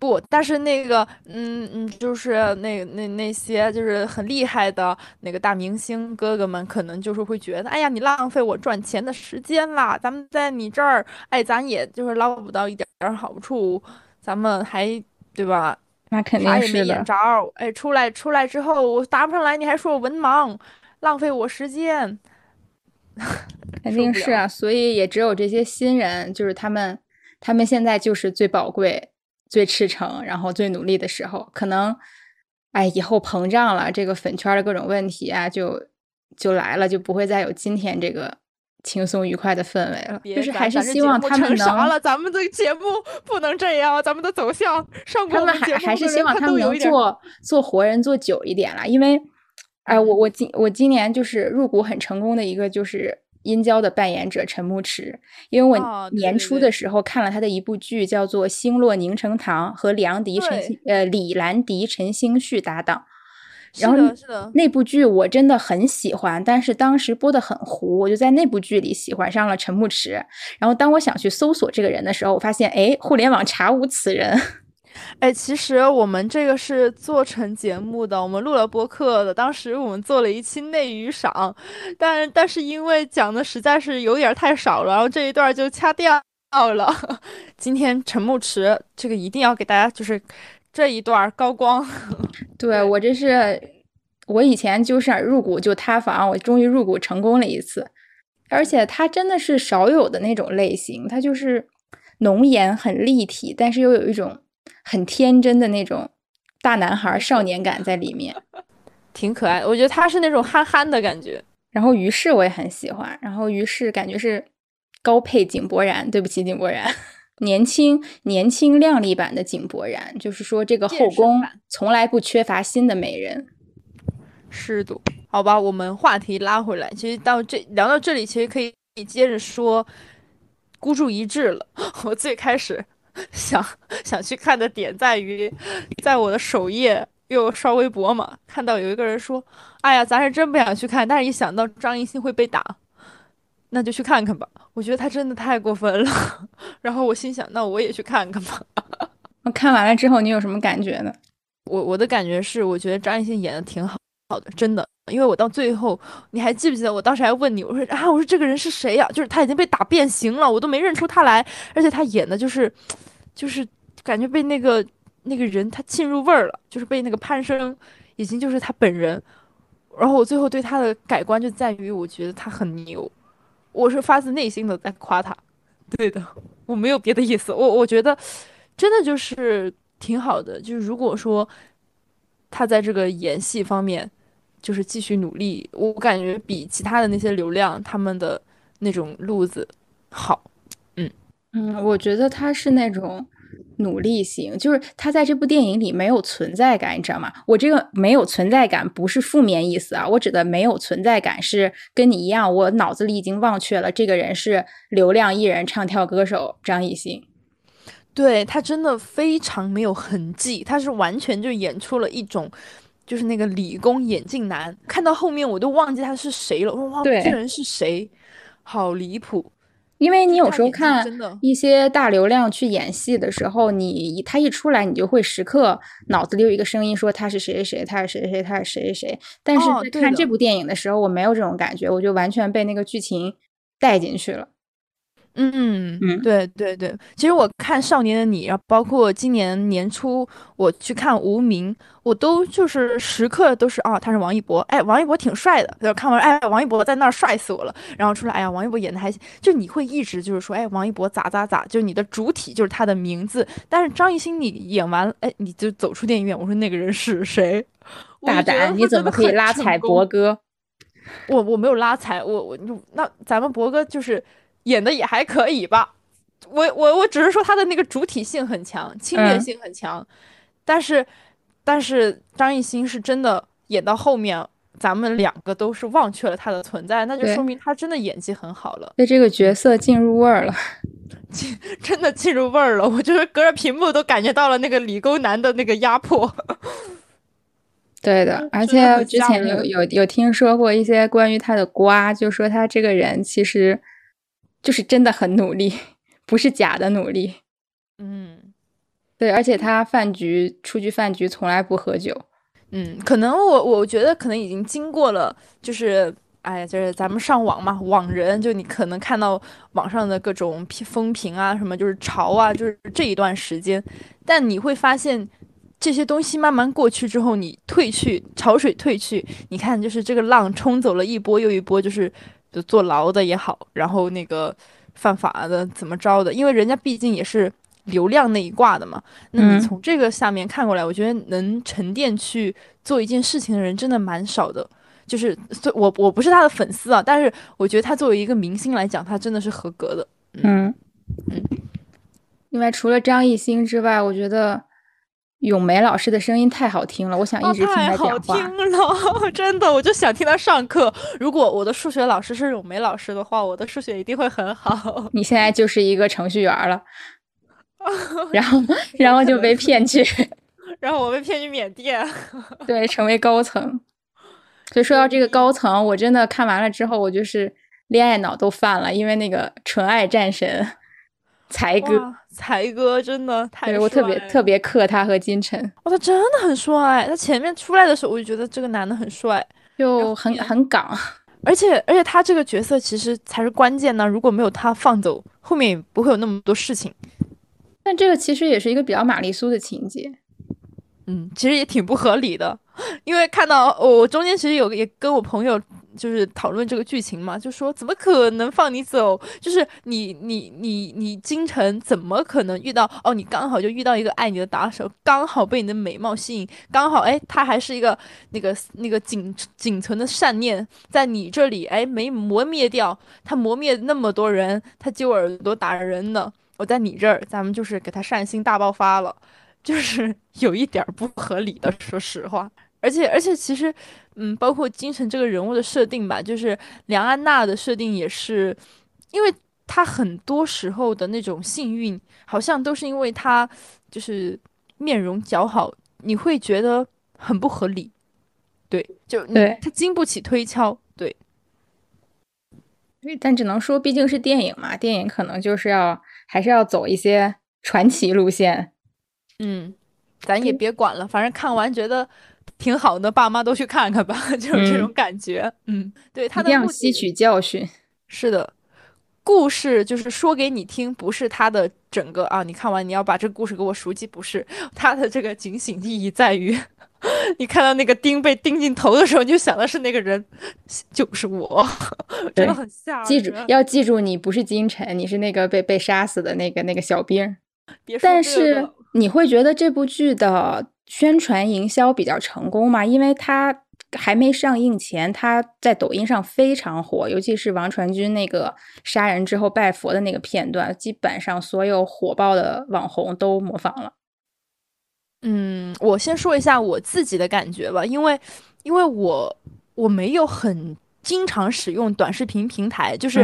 不，但是那个，嗯嗯，就是那那那些就是很厉害的那个大明星哥哥们，可能就是会觉得，哎呀，你浪费我赚钱的时间啦！咱们在你这儿，哎，咱也就是捞不到一点点好处，咱们还对吧？那肯定是的。哎，出来出来之后，我答不上来，你还说我文盲，浪费我时间。肯定是啊，所以也只有这些新人，就是他们，他们现在就是最宝贵。最赤诚，然后最努力的时候，可能，哎，以后膨胀了，这个粉圈的各种问题啊，就就来了，就不会再有今天这个轻松愉快的氛围了。就是还是希望他们能。啥了？咱们的节目 不能这样，咱们的走向上。他们还还是希望他们能做做活人做久一点了，因为哎，我我今我今年就是入股很成功的一个就是殷郊的扮演者陈牧驰，因为我年初的时候看了他的一部剧，叫做《星落凝成糖》，和李昂迪陈呃李兰迪陈星旭搭档。然后那部剧我真的很喜欢，但是当时播的很糊，我就在那部剧里喜欢上了陈牧驰。然后当我想去搜索这个人的时候，我发现哎，互联网查无此人。哎，其实我们这个是做成节目的，我们录了播客的。当时我们做了一期内娱赏，但但是因为讲的实在是有点太少了，然后这一段就掐掉了。今天陈牧驰这个一定要给大家就是这一段高光。对我这是我以前就是入股就塌房，我终于入股成功了一次，而且他真的是少有的那种类型，他就是浓颜很立体，但是又有一种。很天真的那种大男孩少年感在里面，挺可爱。我觉得他是那种憨憨的感觉。然后于是我也很喜欢。然后于是感觉是高配井柏然，对不起井柏然，年轻年轻靓丽版的井柏然。就是说这个后宫从来不缺乏新的美人。是的，好吧，我们话题拉回来，其实到这聊到这里，其实可以接着说孤注一掷了。我最开始。想想去看的点在于，在我的首页又刷微博嘛，看到有一个人说：“哎呀，咱是真不想去看，但是一想到张艺兴会被打，那就去看看吧。”我觉得他真的太过分了。然后我心想，那我也去看看吧。我看完了之后，你有什么感觉呢？我我的感觉是，我觉得张艺兴演的挺好好的，真的。因为我到最后，你还记不记得我当时还问你，我说啊，我说这个人是谁呀？就是他已经被打变形了，我都没认出他来，而且他演的就是。就是感觉被那个那个人他沁入味儿了，就是被那个潘生已经就是他本人。然后我最后对他的改观就在于，我觉得他很牛，我是发自内心的在夸他。对的，我没有别的意思。我我觉得真的就是挺好的。就是如果说他在这个演戏方面就是继续努力，我感觉比其他的那些流量他们的那种路子好。嗯嗯，我觉得他是那种努力型，就是他在这部电影里没有存在感，你知道吗？我这个没有存在感不是负面意思啊，我指的没有存在感是跟你一样，我脑子里已经忘却了这个人是流量艺人、唱跳歌手张艺兴。对他真的非常没有痕迹，他是完全就演出了一种就是那个理工眼镜男，看到后面我都忘记他是谁了，我说哇，这人是谁？好离谱。因为你有时候看一些大流量去演戏的时候，你他一出来，你就会时刻脑子里有一个声音说他是谁谁谁，他是谁谁谁，他是谁谁谁。但是在看这部电影的时候，我没有这种感觉，我就完全被那个剧情带进去了。嗯嗯，对对对，其实我看《少年的你》，然后包括今年年初我去看《无名》，我都就是时刻都是啊，他是王一博，哎，王一博挺帅的，就看完哎，王一博在那儿帅死我了，然后出来，哎呀，王一博演的还行，就你会一直就是说，哎，王一博咋咋咋，就你的主体就是他的名字，但是张艺兴你演完，哎，你就走出电影院，我说那个人是谁？大胆，你怎么可以拉踩博哥？我我没有拉踩，我我那咱们博哥就是。演的也还可以吧，我我我只是说他的那个主体性很强，侵略性很强，但是但是张艺兴是真的演到后面，咱们两个都是忘却了他的存在，那就说明他真的演技很好了，被这个角色进入味儿了，进真的进入味儿了，我就是隔着屏幕都感觉到了那个理工男的那个压迫。对的，而且之前有有有听说过一些关于他的瓜，就说他这个人其实。就是真的很努力，不是假的努力。嗯，对，而且他饭局出去饭局从来不喝酒。嗯，可能我我觉得可能已经经过了，就是哎呀，就是咱们上网嘛，网人就你可能看到网上的各种风评啊，什么就是潮啊，就是这一段时间。但你会发现这些东西慢慢过去之后，你退去，潮水退去，你看就是这个浪冲走了一波又一波，就是。就坐牢的也好，然后那个犯法的怎么着的，因为人家毕竟也是流量那一挂的嘛。那你从这个下面看过来，我觉得能沉淀去做一件事情的人真的蛮少的。就是我我不是他的粉丝啊，但是我觉得他作为一个明星来讲，他真的是合格的。嗯嗯。另外，除了张艺兴之外，我觉得咏梅老师的声音太好听了，我想一直听他讲话。太好听了，真的，我就想听他上课。如果我的数学老师是咏梅老师的话，我的数学一定会很好。你现在就是一个程序员了，然后 然后就被骗去，然后我被骗去缅甸，对，成为高层。所以说到这个高层，我真的看完了之后，我就是恋爱脑都犯了，因为那个纯爱战神才哥。才哥真的太帅，我特别特别克他和金晨。哦，他真的很帅。他前面出来的时候，我就觉得这个男的很帅，就很很港。而且而且他这个角色其实才是关键呢。如果没有他放走，后面也不会有那么多事情。但这个其实也是一个比较玛丽苏的情节。嗯，其实也挺不合理的，因为看到我中间其实有也跟我朋友。就是讨论这个剧情嘛，就说怎么可能放你走？就是你你你你京城怎么可能遇到？哦，你刚好就遇到一个爱你的打手，刚好被你的美貌吸引，刚好哎，他还是一个那个那个仅仅存的善念，在你这里哎没磨灭掉，他磨灭那么多人，他揪耳朵打人呢。我在你这儿，咱们就是给他善心大爆发了，就是有一点不合理的，说实话。而且而且其实。嗯，包括金晨这个人物的设定吧，就是梁安娜的设定也是，因为她很多时候的那种幸运，好像都是因为她就是面容姣好，你会觉得很不合理。对，就对，她经不起推敲。对，但只能说毕竟是电影嘛，电影可能就是要还是要走一些传奇路线。嗯，咱也别管了，反正看完觉得。挺好的，爸妈都去看看吧，就是这种感觉。嗯，对，他的一定要吸取教训。是的，故事就是说给你听，不是他的整个啊。你看完你要把这个故事给我熟记，不是他的这个警醒意义在于，你看到那个钉被钉进头的时候，你就想的是那个人就是我，真的很吓人。记住，要记住，你不是金晨，你是那个被被杀死的那个那个小兵。但是你会觉得这部剧的。宣传营销比较成功嘛？因为他还没上映前，他在抖音上非常火，尤其是王传君那个杀人之后拜佛的那个片段，基本上所有火爆的网红都模仿了。嗯，我先说一下我自己的感觉吧，因为因为我我没有很经常使用短视频平台，就是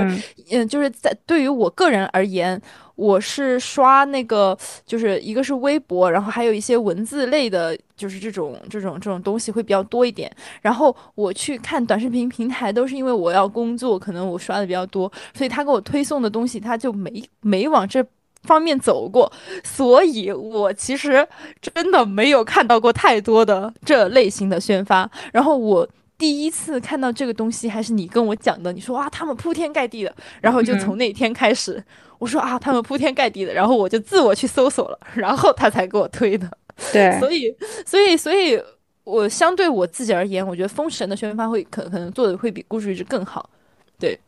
嗯，就是在对于我个人而言。我是刷那个，就是一个是微博，然后还有一些文字类的，就是这种这种这种东西会比较多一点。然后我去看短视频平台，都是因为我要工作，可能我刷的比较多，所以他给我推送的东西，他就没没往这方面走过，所以我其实真的没有看到过太多的这类型的宣发。然后我第一次看到这个东西，还是你跟我讲的，你说哇，他们铺天盖地的，然后就从那天开始。我说啊，他们铺天盖地的，然后我就自我去搜索了，然后他才给我推的。对，所以，所以，所以我相对我自己而言，我觉得《封神》的宣发会可可能做的会比《故事一直更好。对，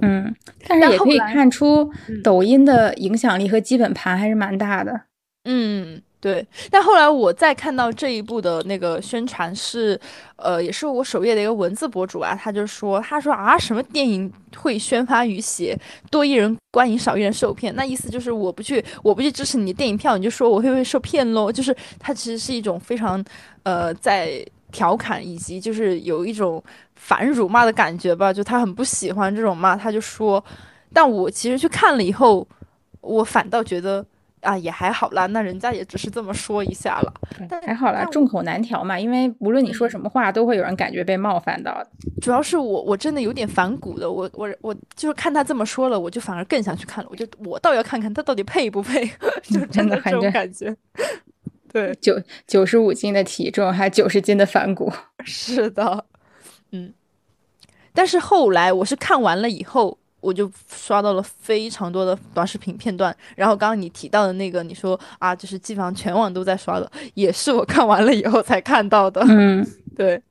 嗯，但是也可以看出抖音的影响力和基本盘还是蛮大的。嗯。对，但后来我再看到这一部的那个宣传是，呃，也是我首页的一个文字博主啊，他就说，他说啊，什么电影会宣发于写多一人观影少一人受骗，那意思就是我不去，我不去支持你电影票，你就说我会不会受骗喽？就是他其实是一种非常，呃，在调侃以及就是有一种反辱骂的感觉吧，就他很不喜欢这种骂，他就说，但我其实去看了以后，我反倒觉得。啊，也还好啦，那人家也只是这么说一下了，还好啦，众口难调嘛，因为无论你说什么话，都会有人感觉被冒犯到的。主要是我，我真的有点反骨的，我我我就是看他这么说了，我就反而更想去看了，我就我倒要看看他到底配不配，就真的这种感觉。对，九九十五斤的体重，还九十斤的反骨。是的，嗯，但是后来我是看完了以后。我就刷到了非常多的短视频片段，然后刚刚你提到的那个，你说啊，就是基本上全网都在刷的，也是我看完了以后才看到的。嗯，对，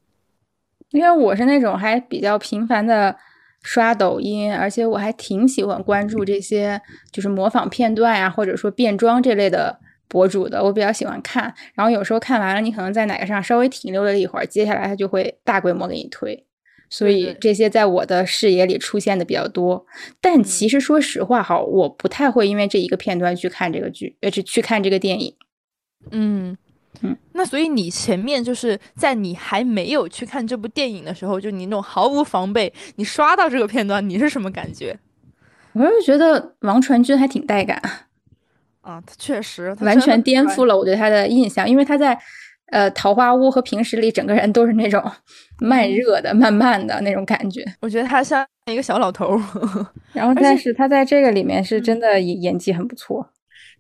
因为我是那种还比较频繁的刷抖音，而且我还挺喜欢关注这些就是模仿片段呀，或者说变装这类的博主的，我比较喜欢看。然后有时候看完了，你可能在哪个上稍微停留了一会儿，接下来他就会大规模给你推。所以这些在我的视野里出现的比较多，但其实说实话哈，我不太会因为这一个片段去看这个剧，呃，去去看这个电影。嗯，嗯，那所以你前面就是在你还没有去看这部电影的时候，就你那种毫无防备，你刷到这个片段，你是什么感觉？我是觉得王传君还挺带感啊，他确实完全颠覆了我对他的印象，因为他在呃《桃花坞》和《平时》里整个人都是那种慢热的、慢慢的那种感觉。我觉得他像一个小老头，然后但是他在这个里面是真的演技很不错。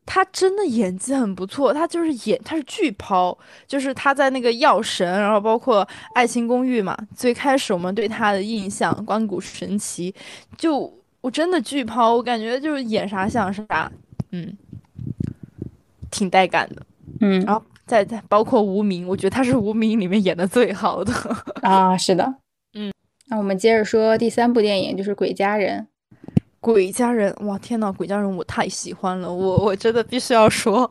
他真的演技很不错，他就是演，他是巨抛，就是他在那个药神，然后包括爱情公寓嘛，最开始我们对他的印象关谷神奇，就我真的巨抛，我感觉就是演啥像啥，嗯，挺带感的，嗯，然后再再包括无名，我觉得他是无名里面演的最好的啊，是的，嗯，那我们接着说第三部电影，就是《鬼家人》。鬼家人，哇天呐，鬼家人我太喜欢了，我我真的必须要说，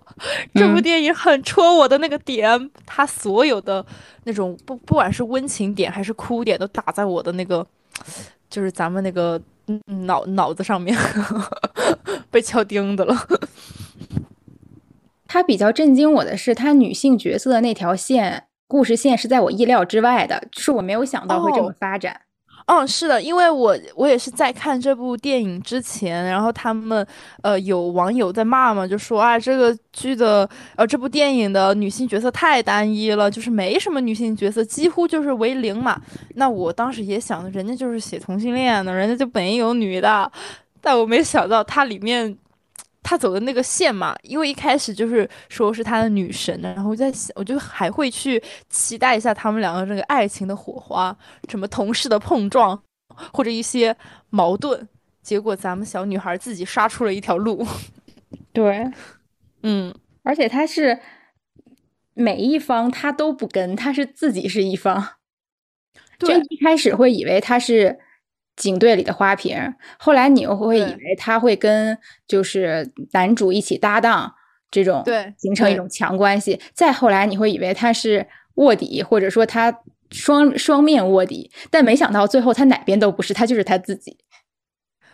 这部电影很戳我的那个点，它所有的那种不不管是温情点还是哭点，都打在我的那个，就是咱们那个脑脑子上面，被敲钉子了。他比较震惊我的是，他女性角色的那条线故事线是在我意料之外的，就是我没有想到会这么发展。嗯，是的，因为我我也是在看这部电影之前，然后他们呃有网友在骂嘛，就说啊这个剧的呃这部电影的女性角色太单一了，就是没什么女性角色，几乎就是为零嘛。那我当时也想，人家就是写同性恋的，人家就没有女的，但我没想到它里面。他走的那个线嘛，因为一开始就是说是他的女神，然后我在想，我就还会去期待一下他们两个这个爱情的火花，什么同事的碰撞，或者一些矛盾。结果咱们小女孩自己杀出了一条路。对，嗯，而且他是每一方他都不跟，他是自己是一方。对，一开始会以为他是。警队里的花瓶，后来你又会以为他会跟就是男主一起搭档，这种对形成一种强关系。再后来你会以为他是卧底，或者说他双双面卧底，但没想到最后他哪边都不是，他就是他自己。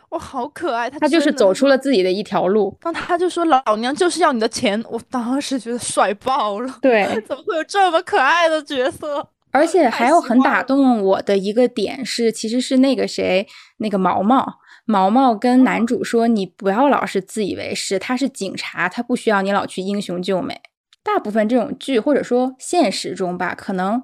我，好可爱！他他就是走出了自己的一条路。当他就说老娘就是要你的钱，我当时觉得帅爆了。对，怎么会有这么可爱的角色？而且还有很打动我的一个点是，其实是那个谁，那个毛毛，毛毛跟男主说：“你不要老是自以为是，他是警察，他不需要你老去英雄救美。”大部分这种剧或者说现实中吧，可能。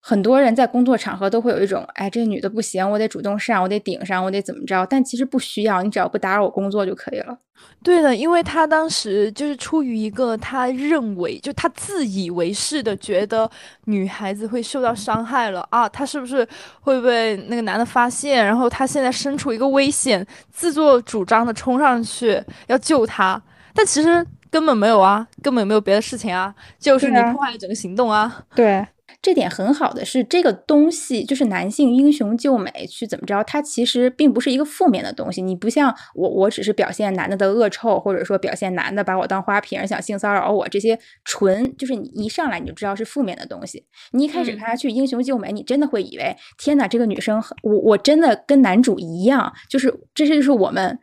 很多人在工作场合都会有一种，哎，这女的不行，我得主动上，我得顶上，我得怎么着？但其实不需要，你只要不打扰我工作就可以了。对的，因为他当时就是出于一个他认为，就他自以为是的觉得女孩子会受到伤害了啊，他是不是会被那个男的发现？然后他现在身处一个危险，自作主张的冲上去要救她，但其实根本没有啊，根本没有别的事情啊，就是你破坏了整个行动啊。对。这点很好的是，这个东西就是男性英雄救美去怎么着，它其实并不是一个负面的东西。你不像我，我只是表现男的的恶臭，或者说表现男的把我当花瓶想性骚扰我，这些纯就是你一上来你就知道是负面的东西。你一开始看他去英雄救美，你真的会以为天哪，这个女生我我真的跟男主一样，就是这是就是我们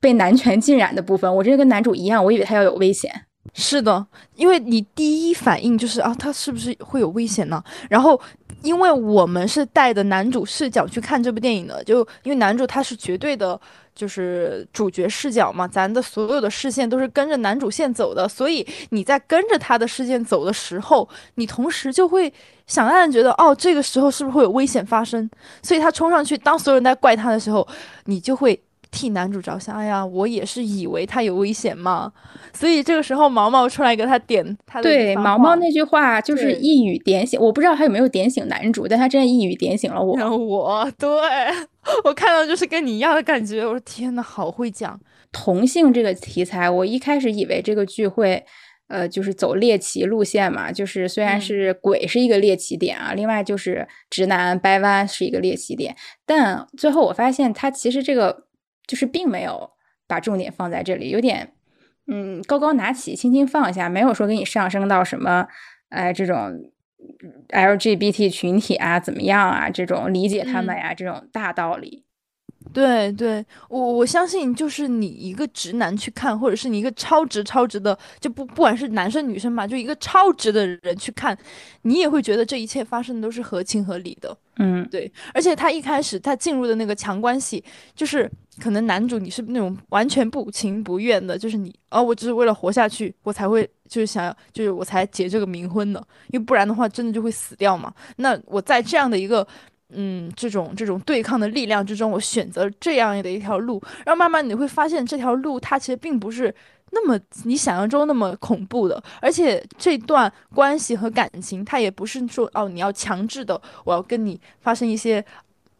被男权浸染的部分。我真的跟男主一样，我以为他要有危险。是的，因为你第一反应就是啊，他是不是会有危险呢？然后，因为我们是带着男主视角去看这部电影的，就因为男主他是绝对的，就是主角视角嘛，咱的所有的视线都是跟着男主线走的，所以你在跟着他的视线走的时候，你同时就会想让人觉得，哦，这个时候是不是会有危险发生？所以他冲上去，当所有人在怪他的时候，你就会。替男主着想，哎呀，我也是以为他有危险嘛，所以这个时候毛毛出来给他点他的对毛毛那句话就是一语点醒，我不知道他有没有点醒男主，但他真的一语点醒了我。我对 我看到就是跟你一样的感觉，我说天呐，好会讲同性这个题材。我一开始以为这个剧会呃就是走猎奇路线嘛，就是虽然是鬼是一个猎奇点啊，另外就是直男掰弯是一个猎奇点，但最后我发现他其实这个。就是并没有把重点放在这里，有点，嗯，高高拿起，轻轻放下，没有说给你上升到什么，哎，这种 LGBT 群体啊，怎么样啊，这种理解他们呀，这种大道理。对对，我我相信，就是你一个直男去看，或者是你一个超直超直的，就不不管是男生女生吧，就一个超直的人去看，你也会觉得这一切发生的都是合情合理的。嗯，对。而且他一开始他进入的那个强关系，就是可能男主你是那种完全不情不愿的，就是你哦，我只是为了活下去，我才会就是想要，就是我才结这个冥婚的，因为不然的话真的就会死掉嘛。那我在这样的一个。嗯，这种这种对抗的力量之中，我选择这样的一条路，然后慢慢你会发现，这条路它其实并不是那么你想象中那么恐怖的，而且这段关系和感情，它也不是说哦你要强制的，我要跟你发生一些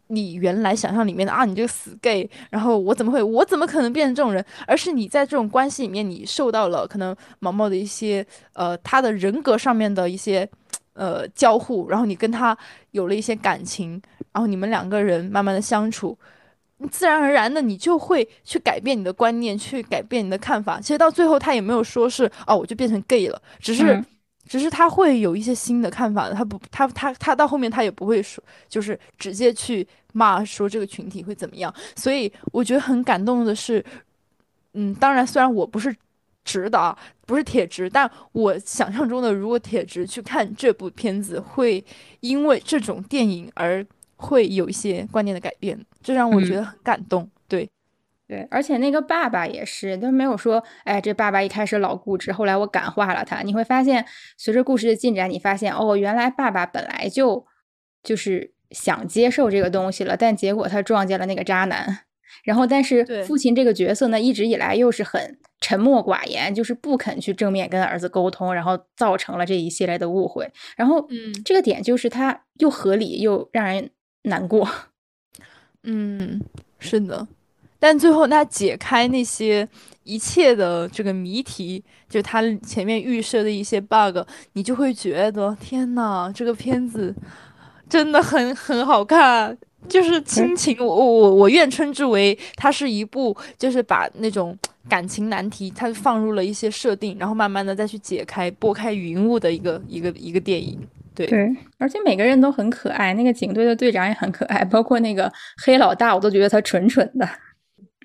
你原来想象里面的啊，你这个死 gay，然后我怎么会，我怎么可能变成这种人？而是你在这种关系里面，你受到了可能毛毛的一些呃他的人格上面的一些。呃，交互，然后你跟他有了一些感情，然后你们两个人慢慢的相处，自然而然的你就会去改变你的观念，去改变你的看法。其实到最后他也没有说是哦，我就变成 gay 了，只是，只是他会有一些新的看法的。他不，他他他到后面他也不会说，就是直接去骂说这个群体会怎么样。所以我觉得很感动的是，嗯，当然虽然我不是。直的啊，不是铁直，但我想象中的，如果铁直去看这部片子，会因为这种电影而会有一些观念的改变，这让我觉得很感动。对，对，而且那个爸爸也是，都没有说，哎，这爸爸一开始老固执，后来我感化了他。你会发现，随着故事的进展，你发现，哦，原来爸爸本来就就是想接受这个东西了，但结果他撞见了那个渣男。然后，但是父亲这个角色呢，一直以来又是很沉默寡言，就是不肯去正面跟儿子沟通，然后造成了这一系列的误会。然后，嗯，这个点就是他又合理又让人难过。嗯，是的。但最后他解开那些一切的这个谜题，就他前面预设的一些 bug，你就会觉得天呐，这个片子真的很很好看。就是亲情，我我我愿称之为它是一部，就是把那种感情难题，它放入了一些设定，然后慢慢的再去解开、拨开云雾的一个一个一个电影。对对，而且每个人都很可爱，那个警队的队长也很可爱，包括那个黑老大，我都觉得他蠢蠢的。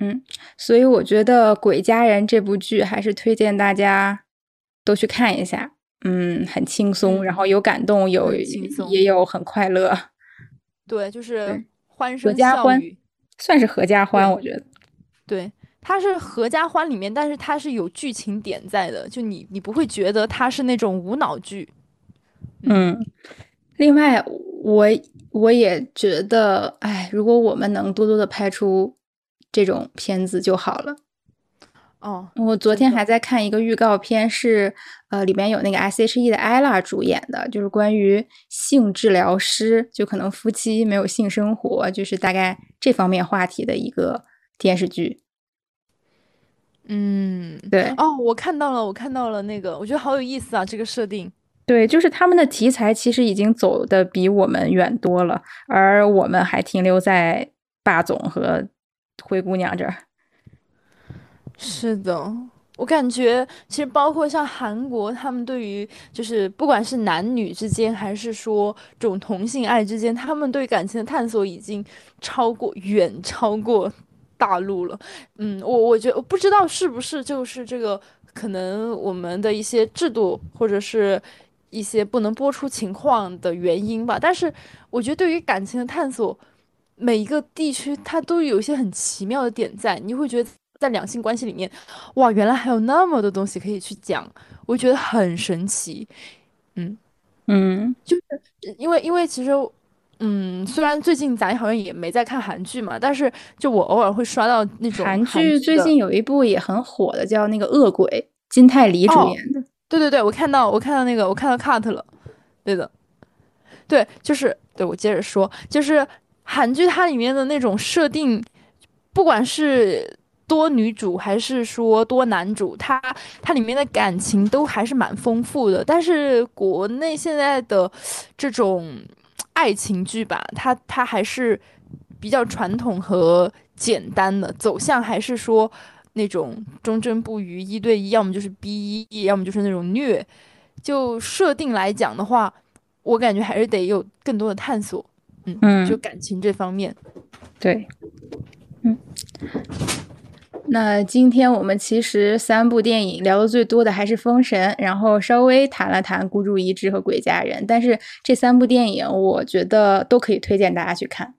嗯，所以我觉得《鬼家人》这部剧还是推荐大家都去看一下。嗯，很轻松，然后有感动，有也有很快乐。对，就是欢声笑语，算是合家欢，我觉得。对，它是合家欢里面，但是它是有剧情点在的，就你你不会觉得它是那种无脑剧。嗯，另外，我我也觉得，哎，如果我们能多多的拍出这种片子就好了。哦，我昨天还在看一个预告片，是呃里面有那个 S H E 的 ella 主演的，就是关于性治疗师，就可能夫妻没有性生活，就是大概这方面话题的一个电视剧。嗯，对。哦，我看到了，我看到了那个，我觉得好有意思啊，这个设定。对，就是他们的题材其实已经走的比我们远多了，而我们还停留在霸总和灰姑娘这儿。是的，我感觉其实包括像韩国，他们对于就是不管是男女之间，还是说这种同性爱之间，他们对感情的探索已经超过远超过大陆了。嗯，我我觉得我不知道是不是就是这个可能我们的一些制度或者是一些不能播出情况的原因吧。但是我觉得对于感情的探索，每一个地区它都有一些很奇妙的点在，你会觉得。在两性关系里面，哇，原来还有那么多东西可以去讲，我觉得很神奇。嗯嗯，就是因为因为其实，嗯，虽然最近咱好像也没在看韩剧嘛，但是就我偶尔会刷到那种韩剧。最近有一部也很火的，叫那个《恶鬼》，金泰梨主演的。对对对，我看到我看到那个我看到 cut 了，对的，对，就是对我接着说，就是韩剧它里面的那种设定，不管是。多女主还是说多男主，他他里面的感情都还是蛮丰富的。但是国内现在的这种爱情剧吧，它它还是比较传统和简单的走向，还是说那种忠贞不渝一对一，要么就是 B 一，要么就是那种虐。就设定来讲的话，我感觉还是得有更多的探索。嗯嗯，就感情这方面，对。嗯。那今天我们其实三部电影聊的最多的还是《封神》，然后稍微谈了谈《孤注一掷》和《鬼家人》，但是这三部电影我觉得都可以推荐大家去看。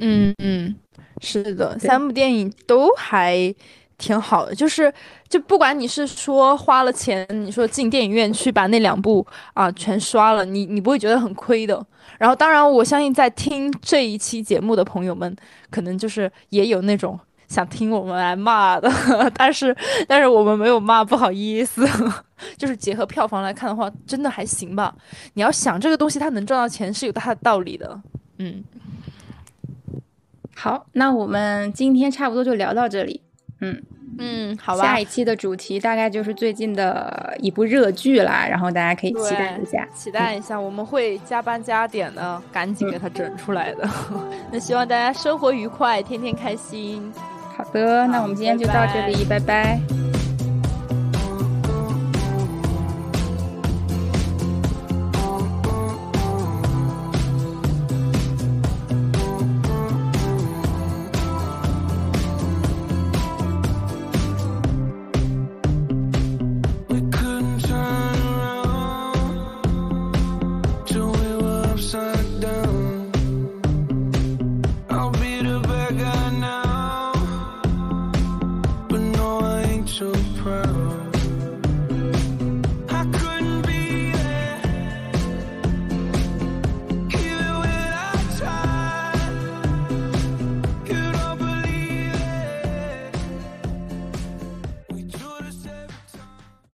嗯嗯，是的，三部电影都还挺好的，就是就不管你是说花了钱，你说进电影院去把那两部啊全刷了，你你不会觉得很亏的。然后当然，我相信在听这一期节目的朋友们，可能就是也有那种。想听我们来骂的，但是但是我们没有骂，不好意思。就是结合票房来看的话，真的还行吧。你要想这个东西它能赚到钱是有它的道理的。嗯，好，那我们今天差不多就聊到这里。嗯嗯，好吧。下一期的主题大概就是最近的一部热剧啦，然后大家可以期待一下，期待一下，我们会加班加点的，赶紧给它整出来的。那希望大家生活愉快，天天开心。好的，那我们今天就到这里，拜拜。